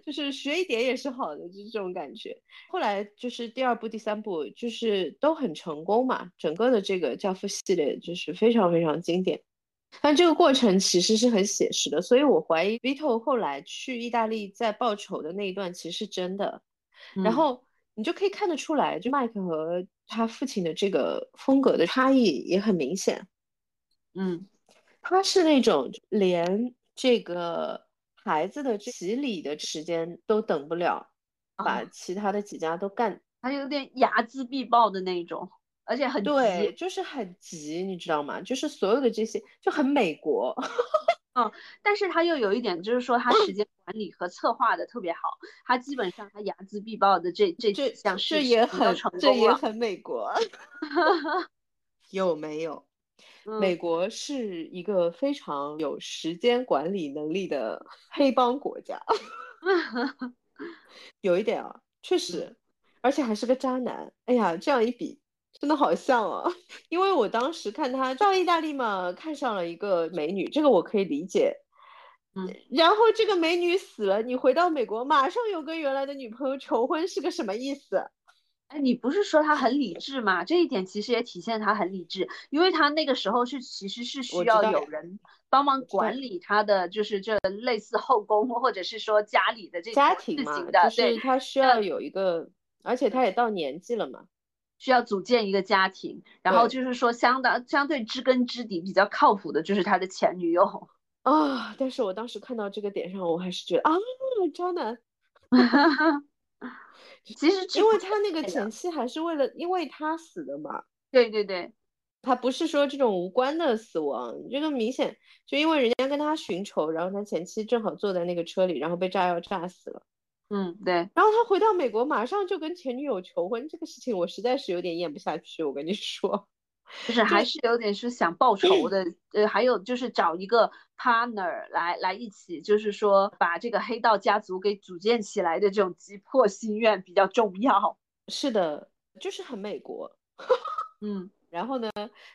就是学一点也是好的，就是这种感觉。后来就是第二部、第三部，就是都很成功嘛。整个的这个教父系列就是非常非常经典。但这个过程其实是很写实的，所以我怀疑 Vito 后来去意大利在报仇的那一段其实是真的。然后你就可以看得出来，就麦克和他父亲的这个风格的差异也很明显。嗯，他是那种连这个。孩子的洗礼的时间都等不了，把。其他的几家都干，他有点睚眦必报的那种，而且很对，就是很急，你知道吗？就是所有的这些就很美国，嗯，但是他又有一点，就是说他时间管理和策划的特别好，他基本上他睚眦必报的这这这项这也很这也很美国，有没有？美国是一个非常有时间管理能力的黑帮国家，有一点啊，确实，而且还是个渣男。哎呀，这样一比，真的好像啊。因为我当时看他到意大利嘛，看上了一个美女，这个我可以理解。嗯，然后这个美女死了，你回到美国，马上又跟原来的女朋友求婚，是个什么意思？哎，你不是说他很理智吗？这一点其实也体现他很理智，因为他那个时候是其实是需要有人帮忙管理他的，就是这类似后宫或者是说家里的这家庭嘛，就是他需要有一个，而且他也到年纪了嘛，需要组建一个家庭，然后就是说相当相对知根知底、比较靠谱的，就是他的前女友啊。但是我当时看到这个点上，我还是觉得啊，渣男。其实，因为他那个前妻还是为了，因为他死的嘛。对对对，他不是说这种无关的死亡，这个明显就因为人家跟他寻仇，然后他前妻正好坐在那个车里，然后被炸药炸死了。嗯，对。然后他回到美国，马上就跟前女友求婚，这个事情我实在是有点咽不下去，我跟你说。就是还是有点是想报仇的，呃，还有就是找一个 partner 来来一起，就是说把这个黑道家族给组建起来的这种急迫心愿比较重要。是的，就是很美国。嗯，然后呢，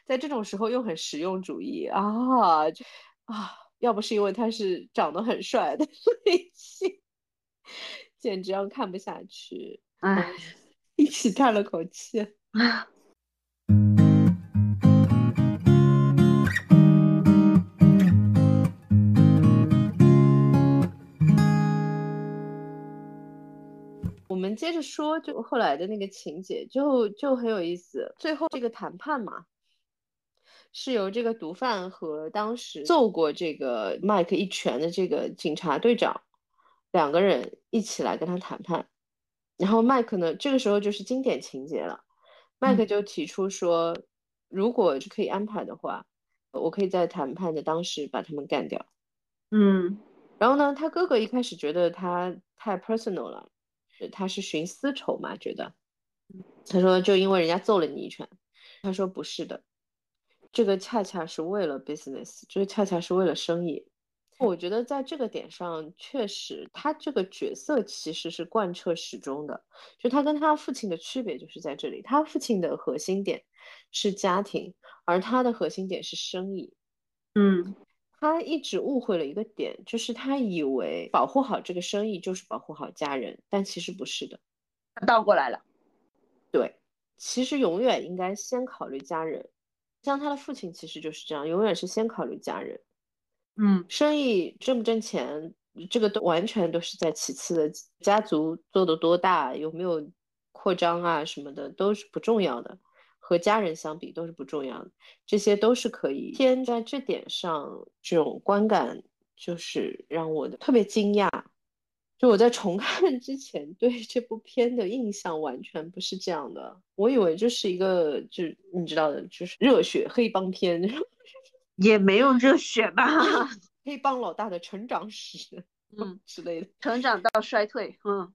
在这种时候又很实用主义啊，就啊，要不是因为他是长得很帅的类型，简直要看不下去。唉，一起叹了口气。们接着说，就后来的那个情节就就很有意思。最后这个谈判嘛，是由这个毒贩和当时揍过这个麦克一拳的这个警察队长两个人一起来跟他谈判。然后麦克呢，这个时候就是经典情节了。麦克就提出说，如果是可以安排的话，我可以在谈判的当时把他们干掉。嗯，然后呢，他哥哥一开始觉得他太 personal 了。他是寻私仇嘛？觉得，他说就因为人家揍了你一拳，他说不是的，这个恰恰是为了 business，这个恰恰是为了生意。我觉得在这个点上，确实他这个角色其实是贯彻始终的。就他跟他父亲的区别就是在这里，他父亲的核心点是家庭，而他的核心点是生意。嗯。他一直误会了一个点，就是他以为保护好这个生意就是保护好家人，但其实不是的，倒过来了。对，其实永远应该先考虑家人，像他的父亲其实就是这样，永远是先考虑家人。嗯，生意挣不挣钱，这个都完全都是在其次的。家族做的多大，有没有扩张啊什么的，都是不重要的。和家人相比都是不重要的，这些都是可以。偏在这点上，这种观感就是让我的特别惊讶。就我在重看之前，对这部片的印象完全不是这样的。我以为就是一个，就你知道的，就是热血黑帮片，也没有热血吧？黑帮老大的成长史，嗯 之类的，成长到衰退，嗯，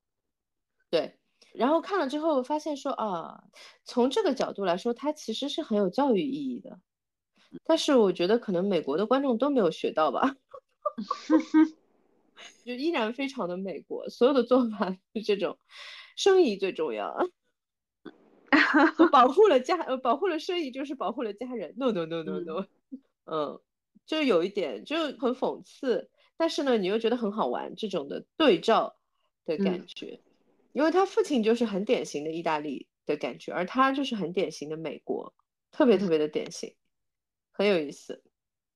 对。然后看了之后发现说啊，从这个角度来说，它其实是很有教育意义的。但是我觉得可能美国的观众都没有学到吧，就依然非常的美国，所有的做法是这种，生意最重要，保护了家呃保护了生意就是保护了家人，no no no no no，嗯，就有一点就很讽刺，但是呢你又觉得很好玩，这种的对照的感觉。因为他父亲就是很典型的意大利的感觉，而他就是很典型的美国，特别特别的典型，很有意思。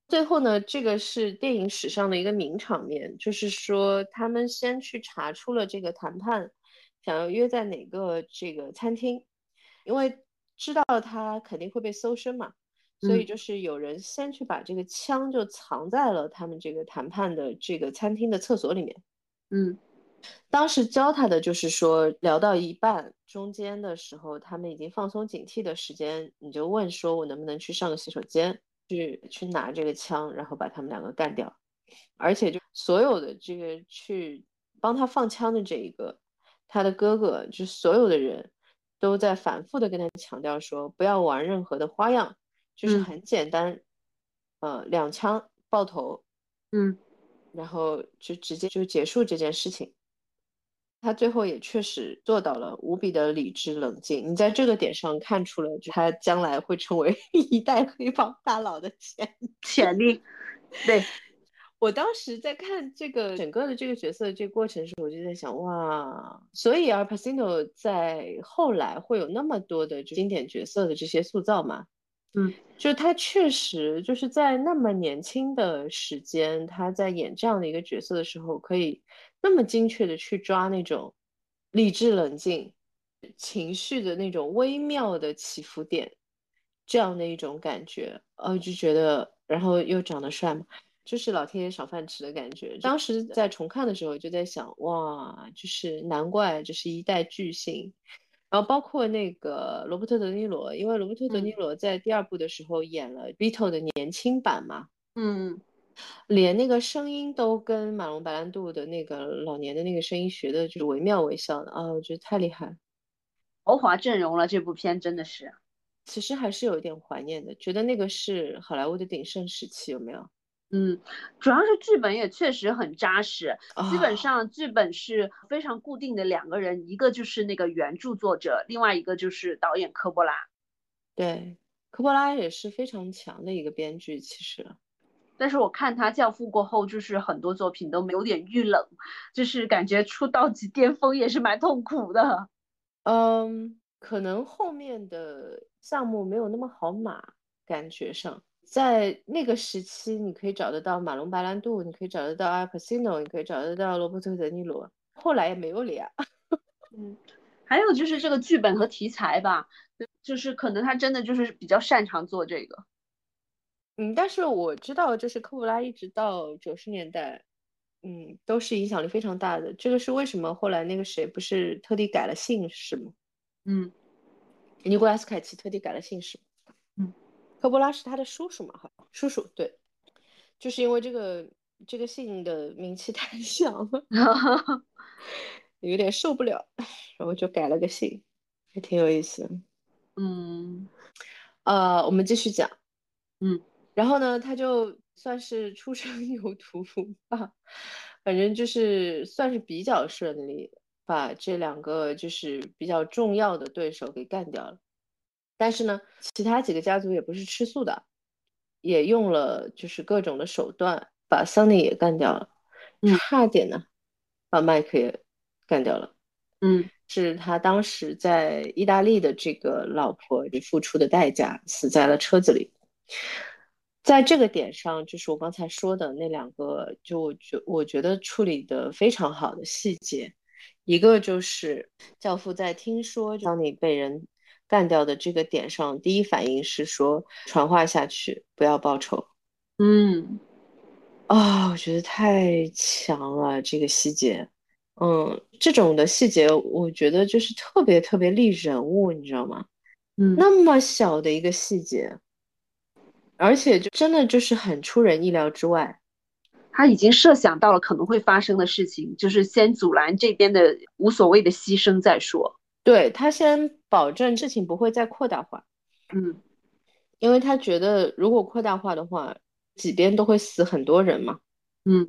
最后呢，这个是电影史上的一个名场面，就是说他们先去查出了这个谈判，想要约在哪个这个餐厅，因为知道他肯定会被搜身嘛，所以就是有人先去把这个枪就藏在了他们这个谈判的这个餐厅的厕所里面，嗯。当时教他的就是说，聊到一半中间的时候，他们已经放松警惕的时间，你就问说，我能不能去上个洗手间，去去拿这个枪，然后把他们两个干掉。而且就所有的这个去帮他放枪的这一个，他的哥哥，就所有的人都在反复的跟他强调说，不要玩任何的花样，就是很简单，呃，两枪爆头，嗯，然后就直接就结束这件事情。他最后也确实做到了无比的理智冷静，你在这个点上看出了他将来会成为 一代黑帮大佬的潜潜力。对 我当时在看这个整个的这个角色这个过程的时候，我就在想，哇，所以而 Pacino 在后来会有那么多的经典角色的这些塑造嘛？嗯，就他确实就是在那么年轻的时间，他在演这样的一个角色的时候，可以。那么精确的去抓那种理智冷静情绪的那种微妙的起伏点，这样的一种感觉，呃，就觉得，然后又长得帅嘛，就是老天爷赏饭吃的感觉。当时在重看的时候就在想，哇，就是难怪这是一代巨星。然后包括那个罗伯特·德尼罗，因为罗伯特·德尼罗在第二部的时候演了 Beatle 的年轻版嘛，嗯。连那个声音都跟马龙白兰度的那个老年的那个声音学的，就是惟妙惟肖的啊！我觉得太厉害，豪华阵容了。这部片真的是，其实还是有一点怀念的，觉得那个是好莱坞的鼎盛时期，有没有？嗯，主要是剧本也确实很扎实，基本上剧本是非常固定的两个人，一个就是那个原著作者，另外一个就是导演科波拉。对，科波拉也是非常强的一个编剧，其实。但是我看他《教父》过后，就是很多作品都有点遇冷，就是感觉出道即巅峰也是蛮痛苦的。嗯，可能后面的项目没有那么好码，感觉上，在那个时期你可以找得到马龙白兰度，你可以找得到阿帕西诺，你可以找得到罗伯特德尼罗，后来也没有了呀。嗯，还有就是这个剧本和题材吧，就是可能他真的就是比较擅长做这个。嗯，但是我知道，就是科布拉一直到九十年代，嗯，都是影响力非常大的。这个是为什么？后来那个谁不是特地改了姓氏吗？嗯，尼古拉斯凯奇特地改了姓氏。嗯，科波拉是他的叔叔嘛？好，叔叔对，就是因为这个这个姓的名气太响了，有点受不了，然后就改了个姓，还挺有意思。嗯，呃，我们继续讲。嗯。然后呢，他就算是出生 有图吧，反正就是算是比较顺利，把这两个就是比较重要的对手给干掉了。但是呢，其他几个家族也不是吃素的，也用了就是各种的手段，把桑尼也干掉了，差点呢，把麦克也干掉了。嗯，是他当时在意大利的这个老婆就付出的代价，死在了车子里。在这个点上，就是我刚才说的那两个，就我觉我觉得处理的非常好的细节，一个就是教父在听说当你被人干掉的这个点上，第一反应是说传话下去，不要报仇。嗯，啊，我觉得太强了这个细节，嗯，这种的细节，我觉得就是特别特别立人物，你知道吗？嗯，那么小的一个细节。而且就真的就是很出人意料之外，他已经设想到了可能会发生的事情，就是先阻拦这边的无所谓的牺牲再说。对他先保证事情不会再扩大化，嗯，因为他觉得如果扩大化的话，几边都会死很多人嘛。嗯，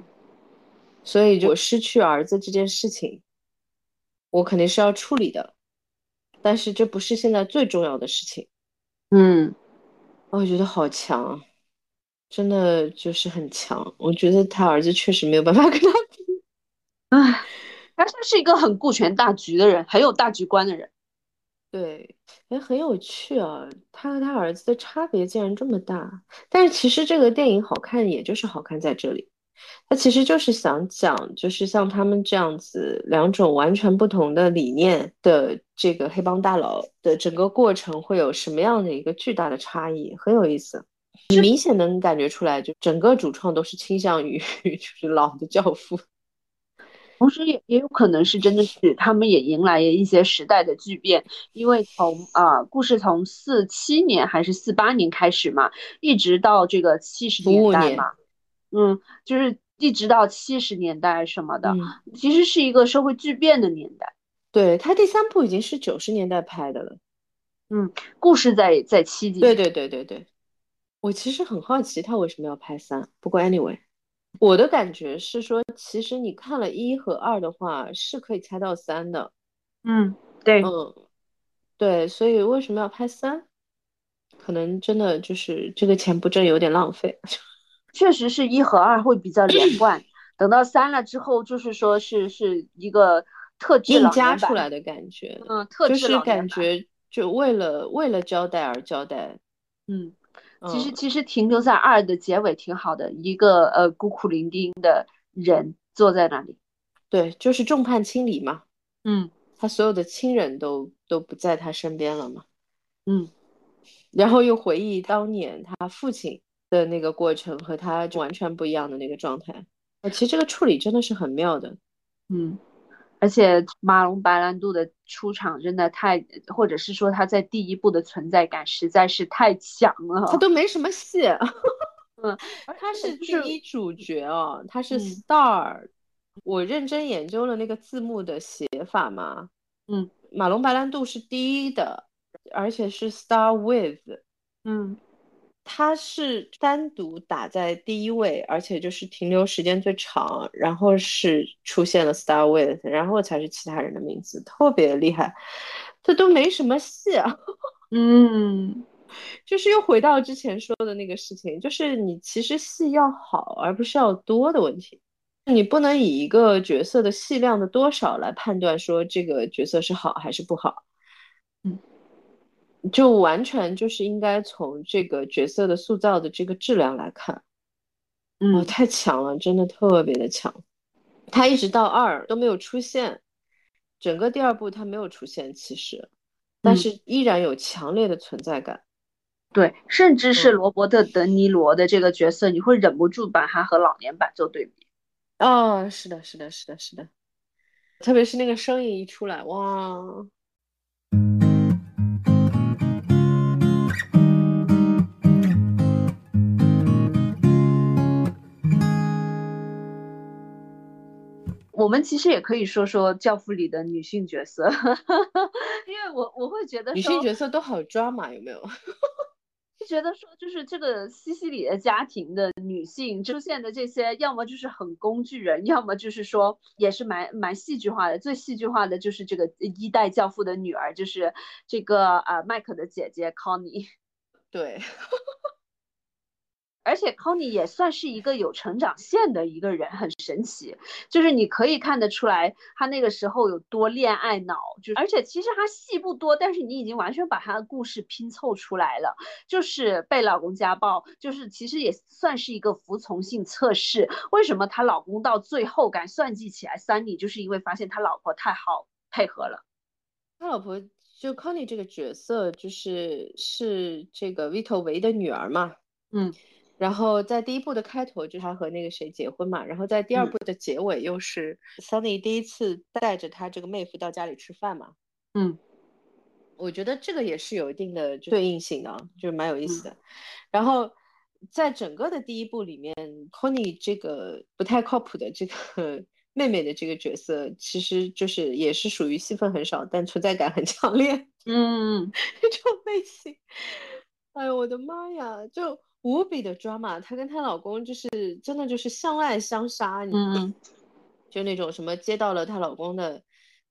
所以就我失去儿子这件事情，我肯定是要处理的，但是这不是现在最重要的事情。嗯。我觉得好强，真的就是很强。我觉得他儿子确实没有办法跟他比。唉，他算是一个很顾全大局的人，很有大局观的人。对，哎，很有趣啊，他和他儿子的差别竟然这么大。但是其实这个电影好看，也就是好看在这里。他其实就是想讲，就是像他们这样子两种完全不同的理念的这个黑帮大佬的整个过程会有什么样的一个巨大的差异，很有意思。你明显能感觉出来，就整个主创都是倾向于 就是老的教父，同时也也有可能是真的是他们也迎来了一些时代的巨变，因为从啊故事从四七年还是四八年开始嘛，一直到这个七十年代嘛。嗯，就是一直到七十年代什么的，其实是一个社会巨变的年代。对他第三部已经是九十年代拍的了。嗯，故事在在七几？对对对对对。我其实很好奇他为什么要拍三。不过 anyway，我的感觉是说，其实你看了一和二的话，是可以猜到三的。嗯，对，嗯，对，所以为什么要拍三？可能真的就是这个钱不挣，有点浪费。确实是一和二会比较连 贯，等到三了之后，就是说是是一个特制硬加出来的感觉，嗯，特制就是感觉就为了为了交代而交代，嗯，其实其实停留在二的结尾挺好的，一个呃孤苦伶仃的人坐在那里，对，就是众叛亲离嘛，嗯，他所有的亲人都都不在他身边了嘛，嗯，然后又回忆当年他父亲。的那个过程和他完全不一样的那个状态，其实这个处理真的是很妙的，嗯，而且马龙白兰度的出场真的太，或者是说他在第一部的存在感实在是太强了，他都没什么戏，嗯，他是第一主角哦，他是 star，我认真研究了那个字幕的写法嘛，嗯，马龙白兰度是第一的，而且是 star with，嗯。他是单独打在第一位，而且就是停留时间最长，然后是出现了 star with，然后才是其他人的名字，特别厉害。这都没什么戏啊，嗯，就是又回到之前说的那个事情，就是你其实戏要好，而不是要多的问题。你不能以一个角色的戏量的多少来判断说这个角色是好还是不好。嗯。就完全就是应该从这个角色的塑造的这个质量来看，嗯，太强了，真的特别的强。他一直到二都没有出现，整个第二部他没有出现，其实，但是依然有强烈的存在感。对，甚至是罗伯特·德尼罗的这个角色，你会忍不住把他和老年版做对比。哦，是的，是的，是的，是的，特别是那个声音一出来，哇！我们其实也可以说说《教父》里的女性角色，因为我我会觉得女性角色都好抓嘛，有没有？就觉得说，就是这个西西里的家庭的女性出现的这些，要么就是很工具人，要么就是说也是蛮蛮戏剧化的。最戏剧化的就是这个一代教父的女儿，就是这个呃麦克的姐姐 Connie。对。而且 Connie 也算是一个有成长线的一个人，很神奇。就是你可以看得出来，他那个时候有多恋爱脑。就而且其实他戏不多，但是你已经完全把他的故事拼凑出来了。就是被老公家暴，就是其实也算是一个服从性测试。为什么她老公到最后敢算计起来 Sunny，就是因为发现他老婆太好配合了。他老婆就 Connie 这个角色，就是是这个 Vito 唯的女儿嘛。嗯。然后在第一部的开头就是他和那个谁结婚嘛，然后在第二部的结尾又是 Sunny 第一次带着他这个妹夫到家里吃饭嘛。嗯，我觉得这个也是有一定的对应性的，就是蛮有意思的。然后在整个的第一部里面，Connie 这个不太靠谱的这个 妹妹的这个角色，其实就是也是属于戏份很少但存在感很强烈，嗯，这种类型。哎呦我的妈呀，就。无比的 drama，她跟她老公就是真的就是相爱相杀，嗯，就那种什么接到了她老公的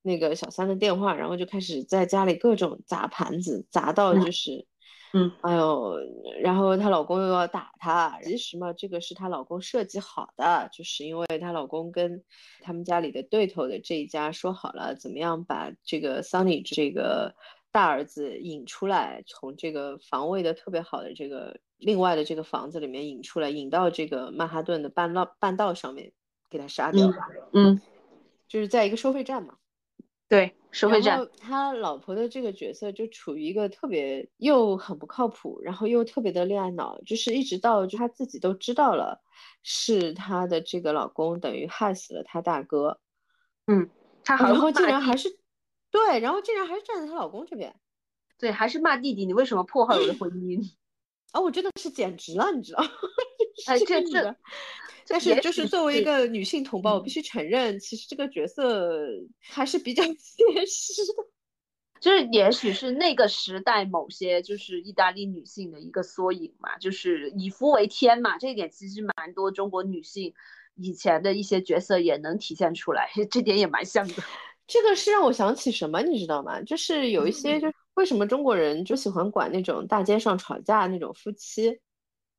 那个小三的电话，然后就开始在家里各种砸盘子，砸到就。是，嗯，哎呦，然后她老公又要打她，其实嘛，这个是她老公设计好的，就是因为她老公跟他们家里的对头的这一家说好了，怎么样把这个 Sunny 这个大儿子引出来，从这个防卫的特别好的这个。另外的这个房子里面引出来，引到这个曼哈顿的半道半道上面，给他杀掉。嗯，就是在一个收费站嘛。对，收费站。他老婆的这个角色就处于一个特别又很不靠谱，然后又特别的恋爱脑，就是一直到就他自己都知道了，是他的这个老公等于害死了他大哥。嗯，他然后竟然还是对，然后竟然还是站在她老公这边。对，还是骂弟弟，你为什么破坏我的婚姻？啊，我真的是简直了，你知道？哎，这这，但是就是作为一个女性同胞，我必须承认，其实这个角色还是比较 现实的。就是也许是那个时代某些就是意大利女性的一个缩影嘛，就是以夫为天嘛，这一点其实蛮多中国女性以前的一些角色也能体现出来，这点也蛮像的。这个是让我想起什么，你知道吗？就是有一些就是。为什么中国人就喜欢管那种大街上吵架那种夫妻？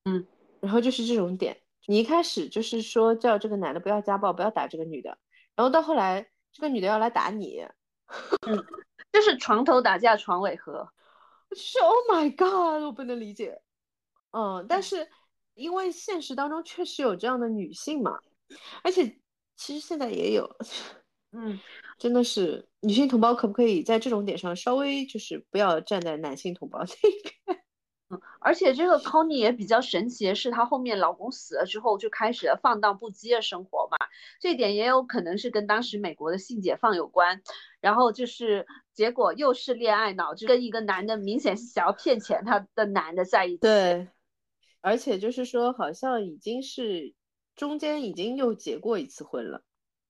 嗯，然后就是这种点，你一开始就是说叫这个男的不要家暴，不要打这个女的，然后到后来这个女的要来打你，嗯，就是床头打架床尾和，是 Oh my God，我不能理解。嗯，但是因为现实当中确实有这样的女性嘛，而且其实现在也有。嗯，真的是女性同胞可不可以在这种点上稍微就是不要站在男性同胞这边？嗯，而且这个 Connie 也比较神奇的是，她后面老公死了之后就开始了放荡不羁的生活嘛，这点也有可能是跟当时美国的性解放有关。然后就是结果又是恋爱脑，就跟一个男的明显是想要骗钱他的男的在一起。对，而且就是说好像已经是中间已经又结过一次婚了。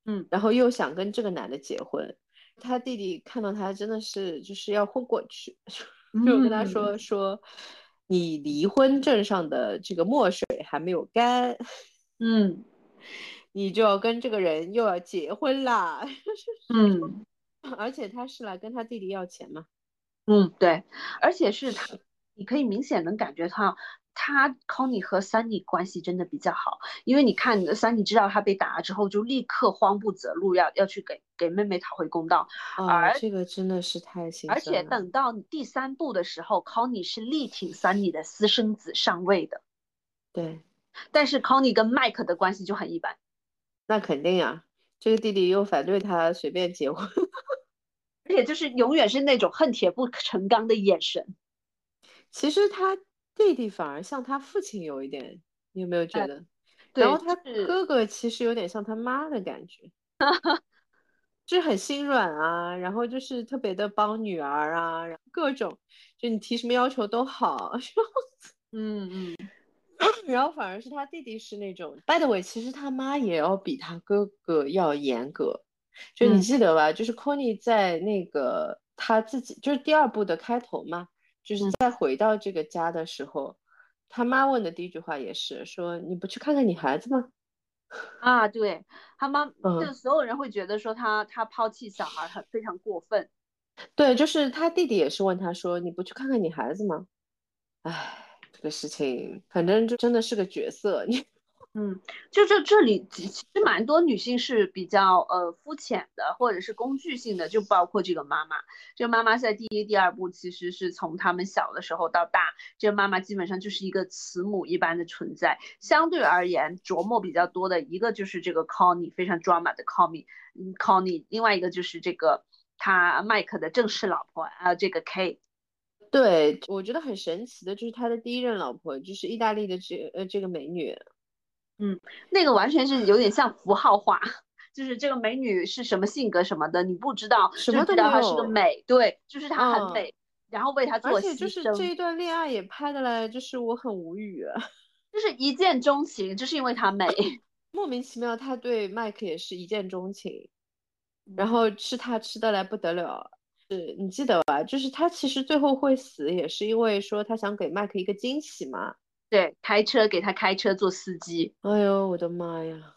嗯，然后又想跟这个男的结婚，他弟弟看到他真的是就是要昏过去，就跟他说说，你离婚证上的这个墨水还没有干，嗯，你就要跟这个人又要结婚啦，嗯，而且他是来跟他弟弟要钱嘛，嗯，对，而且是他，你可以明显能感觉到。他 Connie 和 Sunny 关系真的比较好，因为你看 Sunny 知道他被打了之后，就立刻慌不择路，要要去给给妹妹讨回公道。而这个真的是太心而且等到第三部的时候，Connie 是力挺 Sunny 的私生子上位的。对，但是 Connie 跟 Mike 的关系就很一般。那肯定呀，这个弟弟又反对他随便结婚，而且就是永远是那种恨铁不成钢的眼神。其实他。弟弟反而像他父亲有一点，你有没有觉得？然后他哥哥其实有点像他妈的感觉，就 是很心软啊，然后就是特别的帮女儿啊，然后各种就你提什么要求都好，嗯嗯，然后反而是他弟弟是那种，by the way，其实他妈也要比他哥哥要严格，就你记得吧？就是 Connie 在那个他自己就是第二部的开头嘛。就是再回到这个家的时候，他妈问的第一句话也是说：“你不去看看你孩子吗？”啊，对他妈，就所有人会觉得说他他抛弃小孩很非常过分。对，就是他弟弟也是问他说：“你不去看看你孩子吗？”哎，这个事情，反正就真的是个角色。你，嗯，就这这里其实蛮多女性是比较呃肤浅的，或者是工具性的，就包括这个妈妈。这个妈妈在第一、第二部其实是从他们小的时候到大，这个妈妈基本上就是一个慈母一般的存在。相对而言，琢磨比较多的一个就是这个 Connie 非常 drama 的 Connie，嗯，Connie，另外一个就是这个他麦克的正式老婆啊，这个 K。对，我觉得很神奇的就是他的第一任老婆，就是意大利的这呃这个美女，嗯，那个完全是有点像符号化，就是这个美女是什么性格什么的，你不知道，什么都知道她是个美，对，就是她很嗯美，然后为她做而且牺就是这一，段恋爱也拍的来，就是我很无语啊，就是一见钟情，就是因为她美。莫名其妙他对麦克也是一见钟情，嗯然后吃他吃的来不得了。是你记得吧？就是他其实最后会死，也是因为说他想给麦克一个惊喜嘛。对，开车给他开车做司机，哎呦，我的妈呀，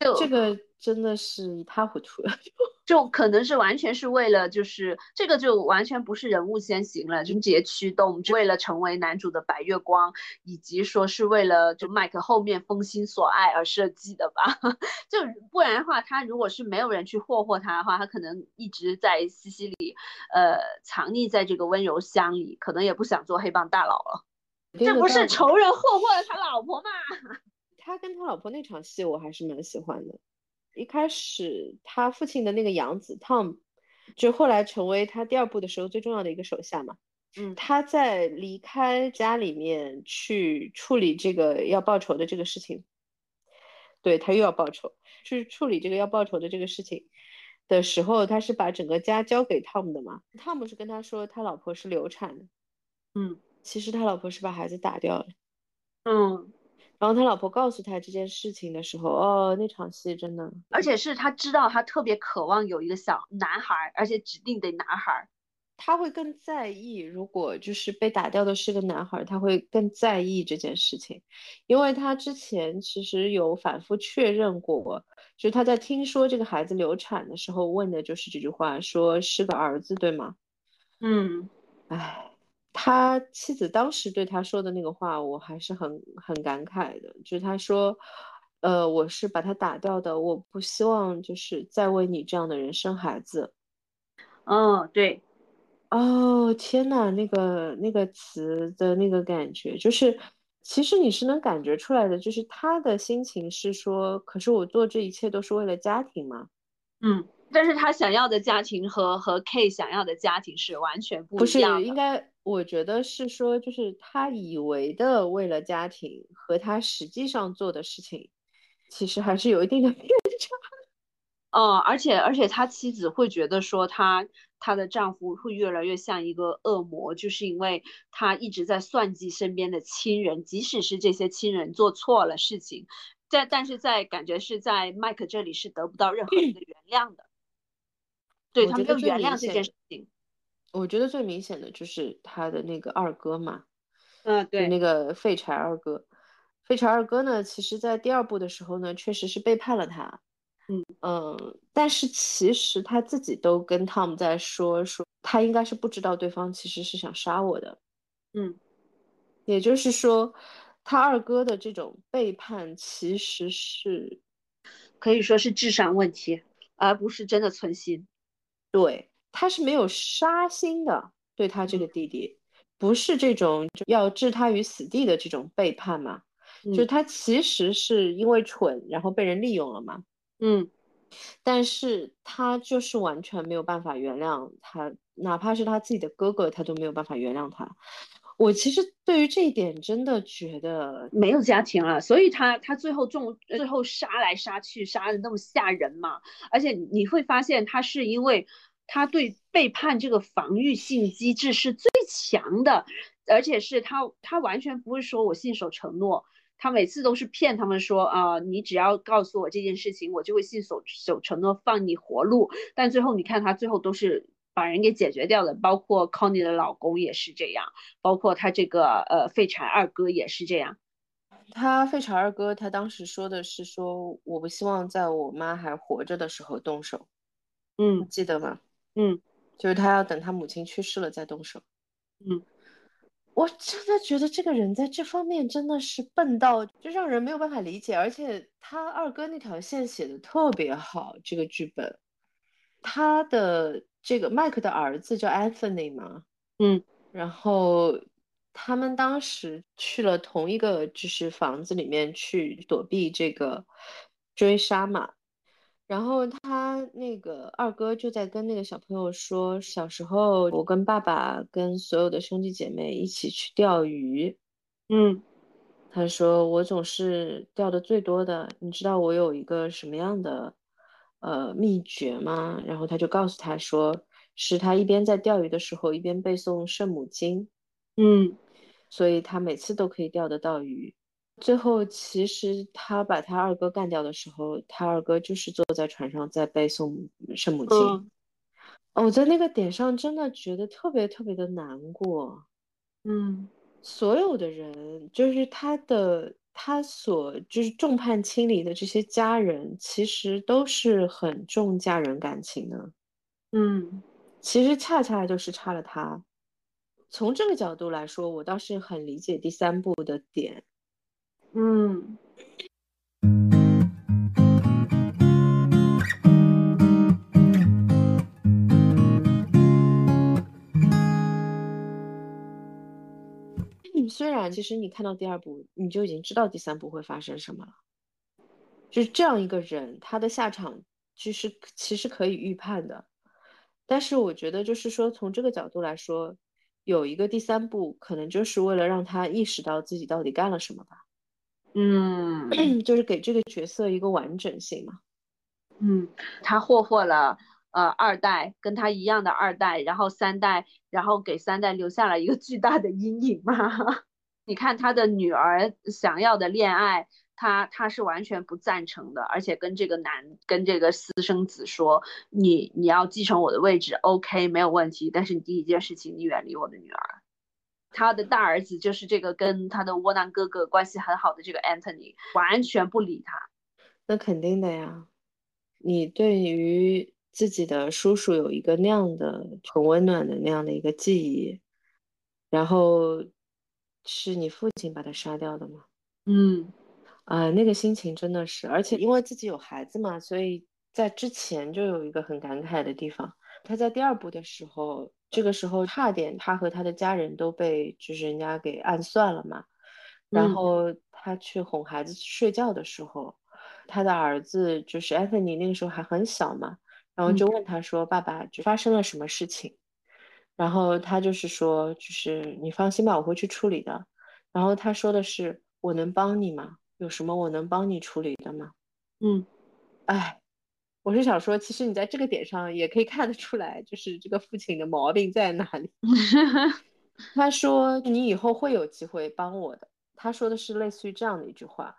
就这个真的是一塌糊涂了。就可能是完全是为了，就是这个就完全不是人物先行了，情节驱动，为了成为男主的白月光，以及说是为了就麦克后面封心所爱而设计的吧。就不然的话，他如果是没有人去霍霍他的话，他可能一直在西西里，呃，藏匿在这个温柔乡里，可能也不想做黑帮大佬了。这不是仇人霍霍了他老婆吗？他跟他老婆那场戏我还是蛮喜欢的。一开始他父亲的那个养子 Tom，就后来成为他第二部的时候最重要的一个手下嘛。嗯他在离开家里面去处理这个要报仇的这个事情，对，他又要报仇，去处理这个要报仇的这个事情的时候，他是把整个家交给 Tom 的嘛。Tom 是跟他说他老婆是流产的，嗯其实他老婆是把孩子打掉了。嗯，然后他老婆告诉他这件事情的时候，哦，那场戏真的，而且是他知道他特别渴望有一个小男孩，而且指定得男孩。他会更在意，如果就是被打掉的是个男孩，他会更在意这件事情，因为他之前其实有反复确认过，就是他在听说这个孩子流产的时候问的就是这句话，说是个儿子，对吗？嗯唉，他妻子当时对他说的那个话，我还是很很感慨的，就是他说，呃，我是把他打掉的，我不希望就是再为你这样的人生孩子。嗯，对，哦，天呐，那个那个词的那个感觉，就是其实你是能感觉出来的，就是他的心情是说，可是我做这一切都是为了家庭嘛，嗯，但是他想要的家庭和和 K 想要的家庭是完全不不是，一样的。应该我觉得是说，就是他以为的为了家庭和他实际上做的事情，其实还是有一定的偏差。嗯，而且而且他妻子会觉得说他他的丈夫会越来越像一个恶魔，就是因为他一直在算计身边的亲人，即使是这些亲人做错了事情，在但是在感觉是在麦克这里是得不到任何人的原谅的，对他没有原谅这件事情。我觉得最明显的就是他的那个二哥嘛，嗯，对那个废柴二哥。废柴二哥呢，其实在第二部的时候呢，确实是背叛了他。嗯嗯，但是其实他自己都跟 Tom 在说，说他应该是不知道对方其实是想杀我的。嗯也就是说，他二哥的这种背叛其实是可以说是智商问题，而不是真的存心。对，他是没有杀心的，对他这个弟弟，不是这种要置他于死地的这种背叛嘛，就是他其实是因为蠢，然后被人利用了嘛，嗯。但是他就是完全没有办法原谅他，哪怕是他自己的哥哥，他都没有办法原谅他。我其实对于这一点真的觉得，没有家庭了，所以他他最后中最后杀来杀去，杀的那么吓人嘛。而且你会发现，他是因为他对背叛这个防御性机制是最强的，而且是他他完全不会说我信守承诺，他每次都是骗他们说啊、你只要告诉我这件事情，我就会信守守承诺，放你活路。但最后你看他最后都是。把人给解决掉了，包括 Connie 的老公也是这样，包括他这个呃废柴二哥也是这样。他废柴二哥，他当时说的是说，我不希望在我妈还活着的时候动手，嗯记得吗？嗯。就是他要等他母亲去世了再动手。嗯，我真的觉得这个人在这方面真的是笨到就让人没有办法理解，而且他二哥那条线写的特别好，这个剧本，他的这个麦克的儿子叫 Anthony 嘛，嗯。然后他们当时去了同一个就是房子里面去躲避这个追杀嘛，然后他那个二哥就在跟那个小朋友说，小时候我跟爸爸跟所有的兄弟姐妹一起去钓鱼，嗯他说我总是钓的最多的，你知道我有一个什么样的呃秘诀吗？然后他就告诉他说，是他一边在钓鱼的时候一边背诵圣母经，嗯所以他每次都可以钓得到鱼。最后，其实他把他二哥干掉的时候，他二哥就是坐在船上在背诵圣母经。嗯哦我在那个点上真的觉得特别特别的难过。嗯所有的人，就是他的他所就是众叛亲离的这些家人，其实都是很重家人感情的。嗯其实恰恰就是差了他。从这个角度来说，我倒是很理解第三部的点。嗯，虽然其实你看到第二部，你就已经知道第三部会发生什么了。就是这样一个人，他的下场其实其实可以预判的。但是我觉得，就是说从这个角度来说，有一个第三部，可能就是为了让他意识到自己到底干了什么吧，嗯 就是给这个角色一个完整性嘛。嗯，他霍霍了呃二代跟他一样的二代，然后三代，然后给三代留下了一个巨大的阴影嘛。你看他的女儿想要的恋爱，他他是完全不赞成的，而且跟这个男跟这个私生子说，你你要继承我的位置，OK 没有问题，但是你第一件事情你远离我的女儿。他的大儿子就是这个跟他的窝囊哥哥关系很好的这个 Anthony，完全不理他。那肯定的呀，你对于自己的叔叔有一个那样的很温暖的那样的一个记忆，然后是你父亲把他杀掉的吗？嗯啊、那个心情真的是，而且因为自己有孩子嘛，所以在之前就有一个很感慨的地方。他在第二部的时候，这个时候差点他和他的家人都被就是人家给暗算了嘛。然嗯后他去哄孩子睡觉的时候，他的儿子就是 Anthony 那个时候还很小嘛，然后嗯就问他说：“爸爸，就发生了什么事情？”然后他就是说：“就是你放心吧，我会去处理的。”然后他说的是：“我能帮你吗？有什么我能帮你处理的吗嗯？”哎，我是想说，其实你在这个点上也可以看得出来，就是这个父亲的毛病在哪里。他说：“你以后会有机会帮我的。”他说的是类似于这样的一句话。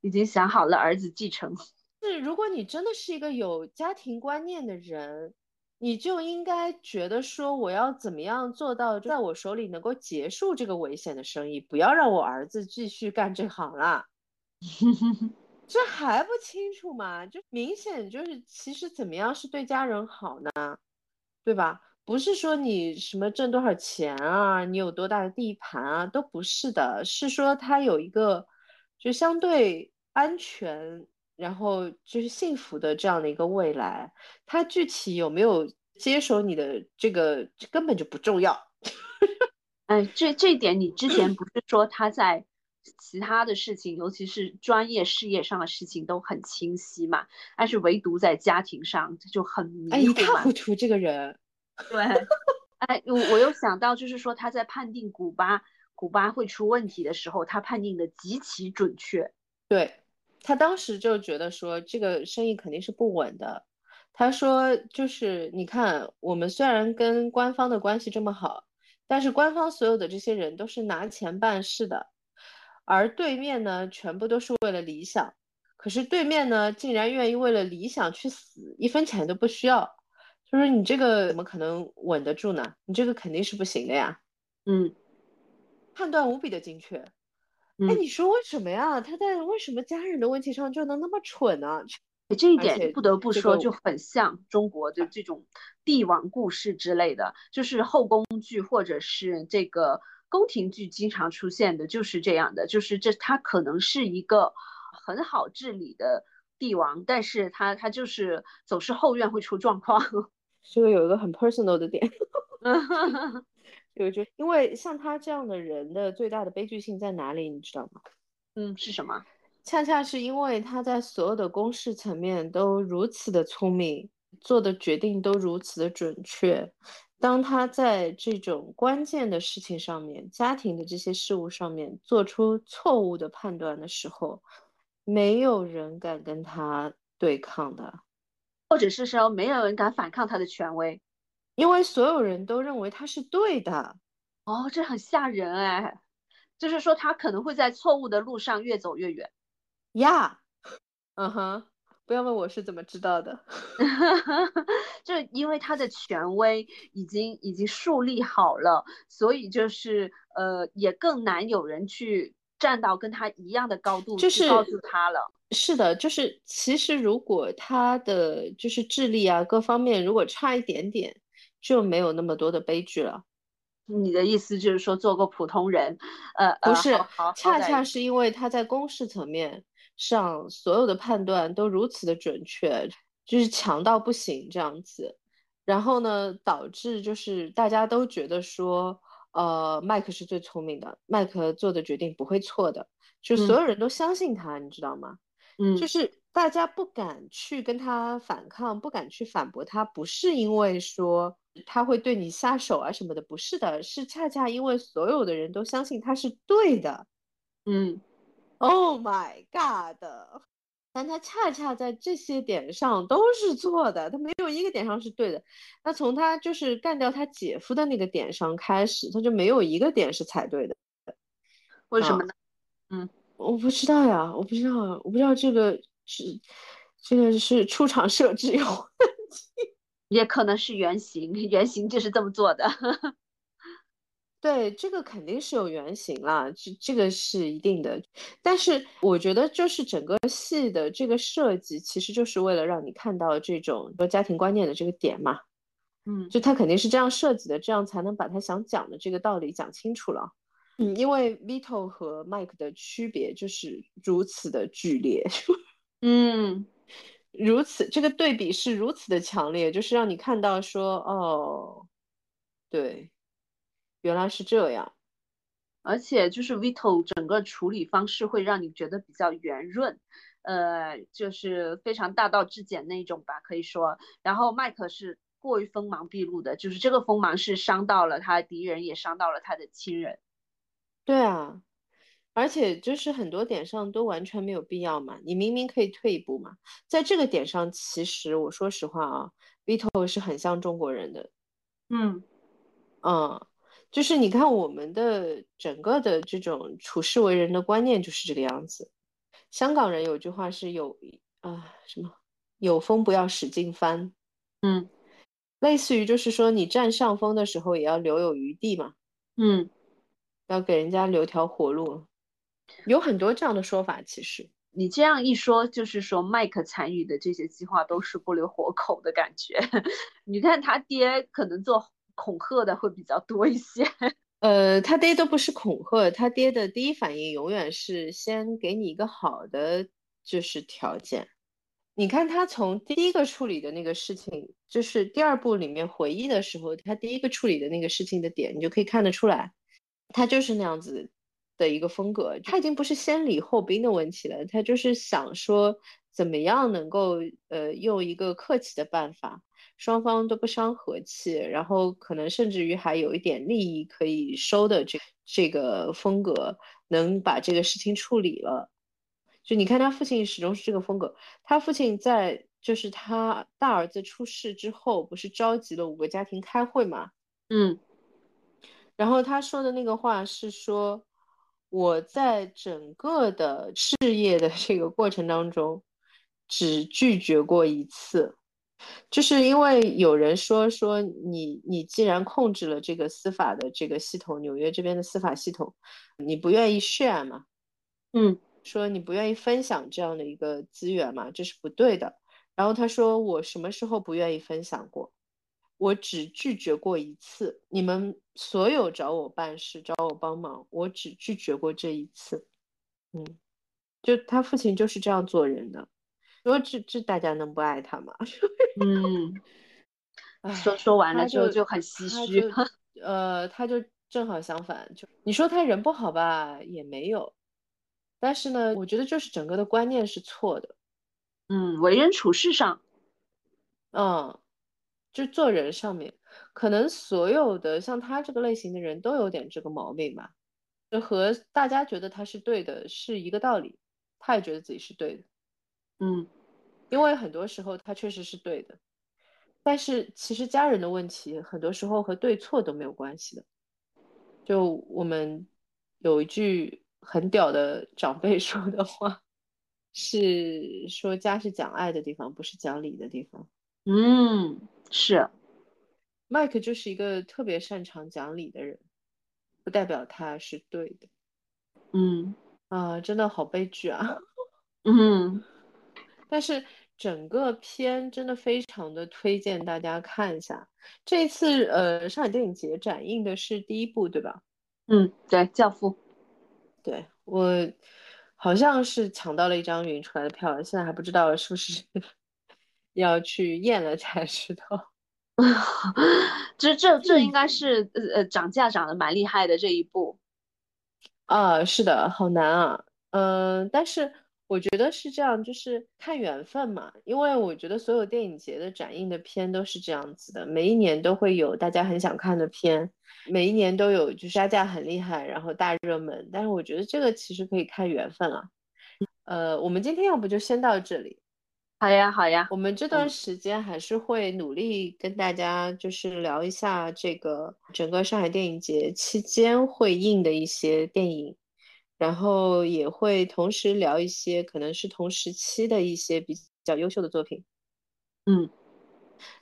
已经想好了儿子继承。是，如果你真的是一个有家庭观念的人，你就应该觉得说，我要怎么样做到在我手里能够结束这个危险的生意，不要让我儿子继续干这行了。这还不清楚吗？就明显就是，其实怎么样是对家人好呢？对吧？不是说你什么挣多少钱啊，你有多大的地盘啊，都不是的，是说他有一个就相对安全，然后就是幸福的这样的一个未来。他具体有没有接手你的这个根本就不重要。哎，这这一点你之前不是说他在其他的事情，尤其是专业事业上的事情都很清晰嘛？但是唯独在家庭上就很迷哎，一塌糊。涂这个人。对，哎，我我又想到，就是说他在判定古巴古巴会出问题的时候，他判定的极其准确。对，他当时就觉得说这个生意肯定是不稳的。他说，就是你看，我们虽然跟官方的关系这么好，但是官方所有的这些人都是拿钱办事的，而对面呢，全部都是为了理想。可是对面呢，竟然愿意为了理想去死，一分钱都不需要。就是你这个怎么可能稳得住呢？你这个肯定是不行的呀。嗯判断无比的精确。哎，嗯你说为什么呀？他在为什么家人的问题上就能那么蠢呢？这一点不得不说就很像中国的这种帝王故事之类的，就是后宫剧或者是这个宫廷剧经常出现的，就是这样的，就是这他可能是一个很好治理的帝王，但是他他就是总是后院会出状况。这个有一个很 personal 的点，有就因为像他这样的人的最大的悲剧性在哪里，你知道吗？嗯，是什么？恰恰是因为他在所有的公事层面都如此的聪明，做的决定都如此的准确。当他在这种关键的事情上面，家庭的这些事物上面做出错误的判断的时候，没有人敢跟他对抗的，或者是说没有人敢反抗他的权威？因为所有人都认为他是对的。哦，这很吓人哎，就是说他可能会在错误的路上越走越远。呀，嗯哼，不要问我是怎么知道的，就因为他的权威已经已经树立好了，所以就是呃，也更难有人去站到跟他一样的高度就是去告诉他了。是的，就是其实如果他的就是智力啊各方面如果差一点点，就没有那么多的悲剧了。你的意思就是说，做个普通人，呃呃，不是恰恰是因为他在公事层面上所有的判断都如此的准确，就是强到不行这样子，然后呢，导致就是大家都觉得说，呃，麦克是最聪明的，麦克做的决定不会错的，就所有人都相信他，你知道吗？嗯就是大家不敢去跟他反抗，不敢去反驳他，不是因为说他会对你下手啊什么的，不是的，是恰恰因为所有的人都相信他是对的。嗯 Oh my god！但他恰恰在这些点上都是错的，他没有一个点上是对的。那从他就是干掉他姐夫的那个点上开始，他就没有一个点是踩对的。啊为什么呢？嗯我不知道呀，我不知道，我不知道这个是这个是出厂设置有问题也可能是原型，原型就是这么做的。对，这个肯定是有原型啦，这这个是一定的。但是我觉得，就是整个戏的这个设计，其实就是为了让你看到这种说家庭观念的这个点嘛。嗯就他肯定是这样设计的，这样才能把他想讲的这个道理讲清楚了。嗯，因为 Vito 和 Mike 的区别就是如此的剧烈，嗯如此这个对比是如此的强烈，就是让你看到说，哦，对，原来是这样。而且就是 Vito 整个处理方式会让你觉得比较圆润，呃，就是非常大道至简那种吧，可以说。然后麦克是过于锋芒毕露的，就是这个锋芒是伤到了他的敌人，也伤到了他的亲人。对啊，而且就是很多点上都完全没有必要嘛，你明明可以退一步嘛。在这个点上，其实我说实话啊，Vito 是很像中国人的，嗯嗯，就是你看我们的整个的这种处世为人的观念就是这个样子。香港人有句话是有啊、什么，有风不要使劲翻，嗯类似于就是说你占上风的时候也要留有余地嘛。嗯，要给人家留条活路，有很多这样的说法。其实，你这样一说，就是说麦克参与的这些计划都是不留活口的感觉。你看他爹可能做恐吓的会比较多一些。呃，他爹都不是恐吓，他爹的第一反应永远是先给你一个好的就是条件。你看他从第一个处理的那个事情，就是第二部里面回忆的时候，他第一个处理的那个事情的点，你就可以看得出来，他就是那样子的一个风格。他已经不是先礼后兵的问题了，他就是想说怎么样能够呃用一个客气的办法，双方都不伤和气，然后可能甚至于还有一点利益可以收的这这个风格，能把这个事情处理了。就你看他父亲始终是这个风格，他父亲在就是他大儿子出事之后，不是召集了五个家庭开会嘛？嗯然后他说的那个话是说，我在整个的事业的这个过程当中，只拒绝过一次，就是因为有人说说你你既然控制了这个司法的这个系统，纽约这边的司法系统，你不愿意 share 嘛？嗯说你不愿意分享这样的一个资源嘛，这是不对的。然后他说我什么时候不愿意分享过？我只拒绝过一次。你们所有找我办事、找我帮忙，我只拒绝过这一次。嗯，就他父亲就是这样做人的。说这这大家能不爱他吗？嗯，说说完了之后就很唏嘘。呃，他就正好相反，就你说他人不好吧，也没有。但是呢，我觉得就是整个的观念是错的。嗯，为人处事上，嗯，就做人上面，可能所有的像他这个类型的人都有点这个毛病吧。就和大家觉得他是对的是一个道理，他也觉得自己是对的。嗯，因为很多时候他确实是对的，但是其实家人的问题很多时候和对错都没有关系的。就我们有一句很屌的长辈 说的话，是说家是讲爱的地方，不是讲理的地方。嗯，是。麦克就是一个特别擅长讲理的人，不代表他是对的。嗯，啊，真的好悲剧啊。嗯。但是整个片真的非常的推荐大家看一下。这次呃，上海电影节展映的是第一部，对吧？嗯，对，《教父》。对我好像是抢到了一张云出来的票，现在还不知道是不是 要去验了才知道。这这这应该是呃呃涨价涨得蛮厉害的这一部。啊，是的，好难啊。嗯，但是。我觉得是这样，就是看缘分嘛。因为我觉得所有电影节的展映的片都是这样子的，每一年都会有大家很想看的片，每一年都有就杀价很厉害，然后大热门。但是我觉得这个其实可以看缘分啊。呃，我们今天要不就先到这里。好呀，好呀。我们这段时间还是会努力跟大家就是聊一下这个整个上海电影节期间会映的一些电影。然后也会同时聊一些可能是同时期的一些比较优秀的作品，嗯，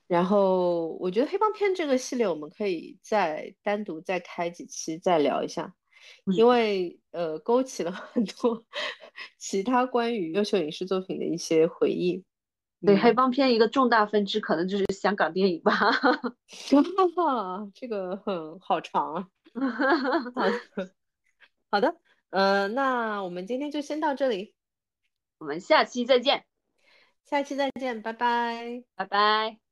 然后我觉得黑帮片这个系列我们可以再单独再开几期再聊一下，因为呃勾起了很多 其他关于优秀影视作品的一些回忆。对，黑帮片一个重大分支可能就是香港电影吧。这个很好长啊。好的。呃，那我们今天就先到这里，我们下期再见，下期再见，拜拜，拜拜。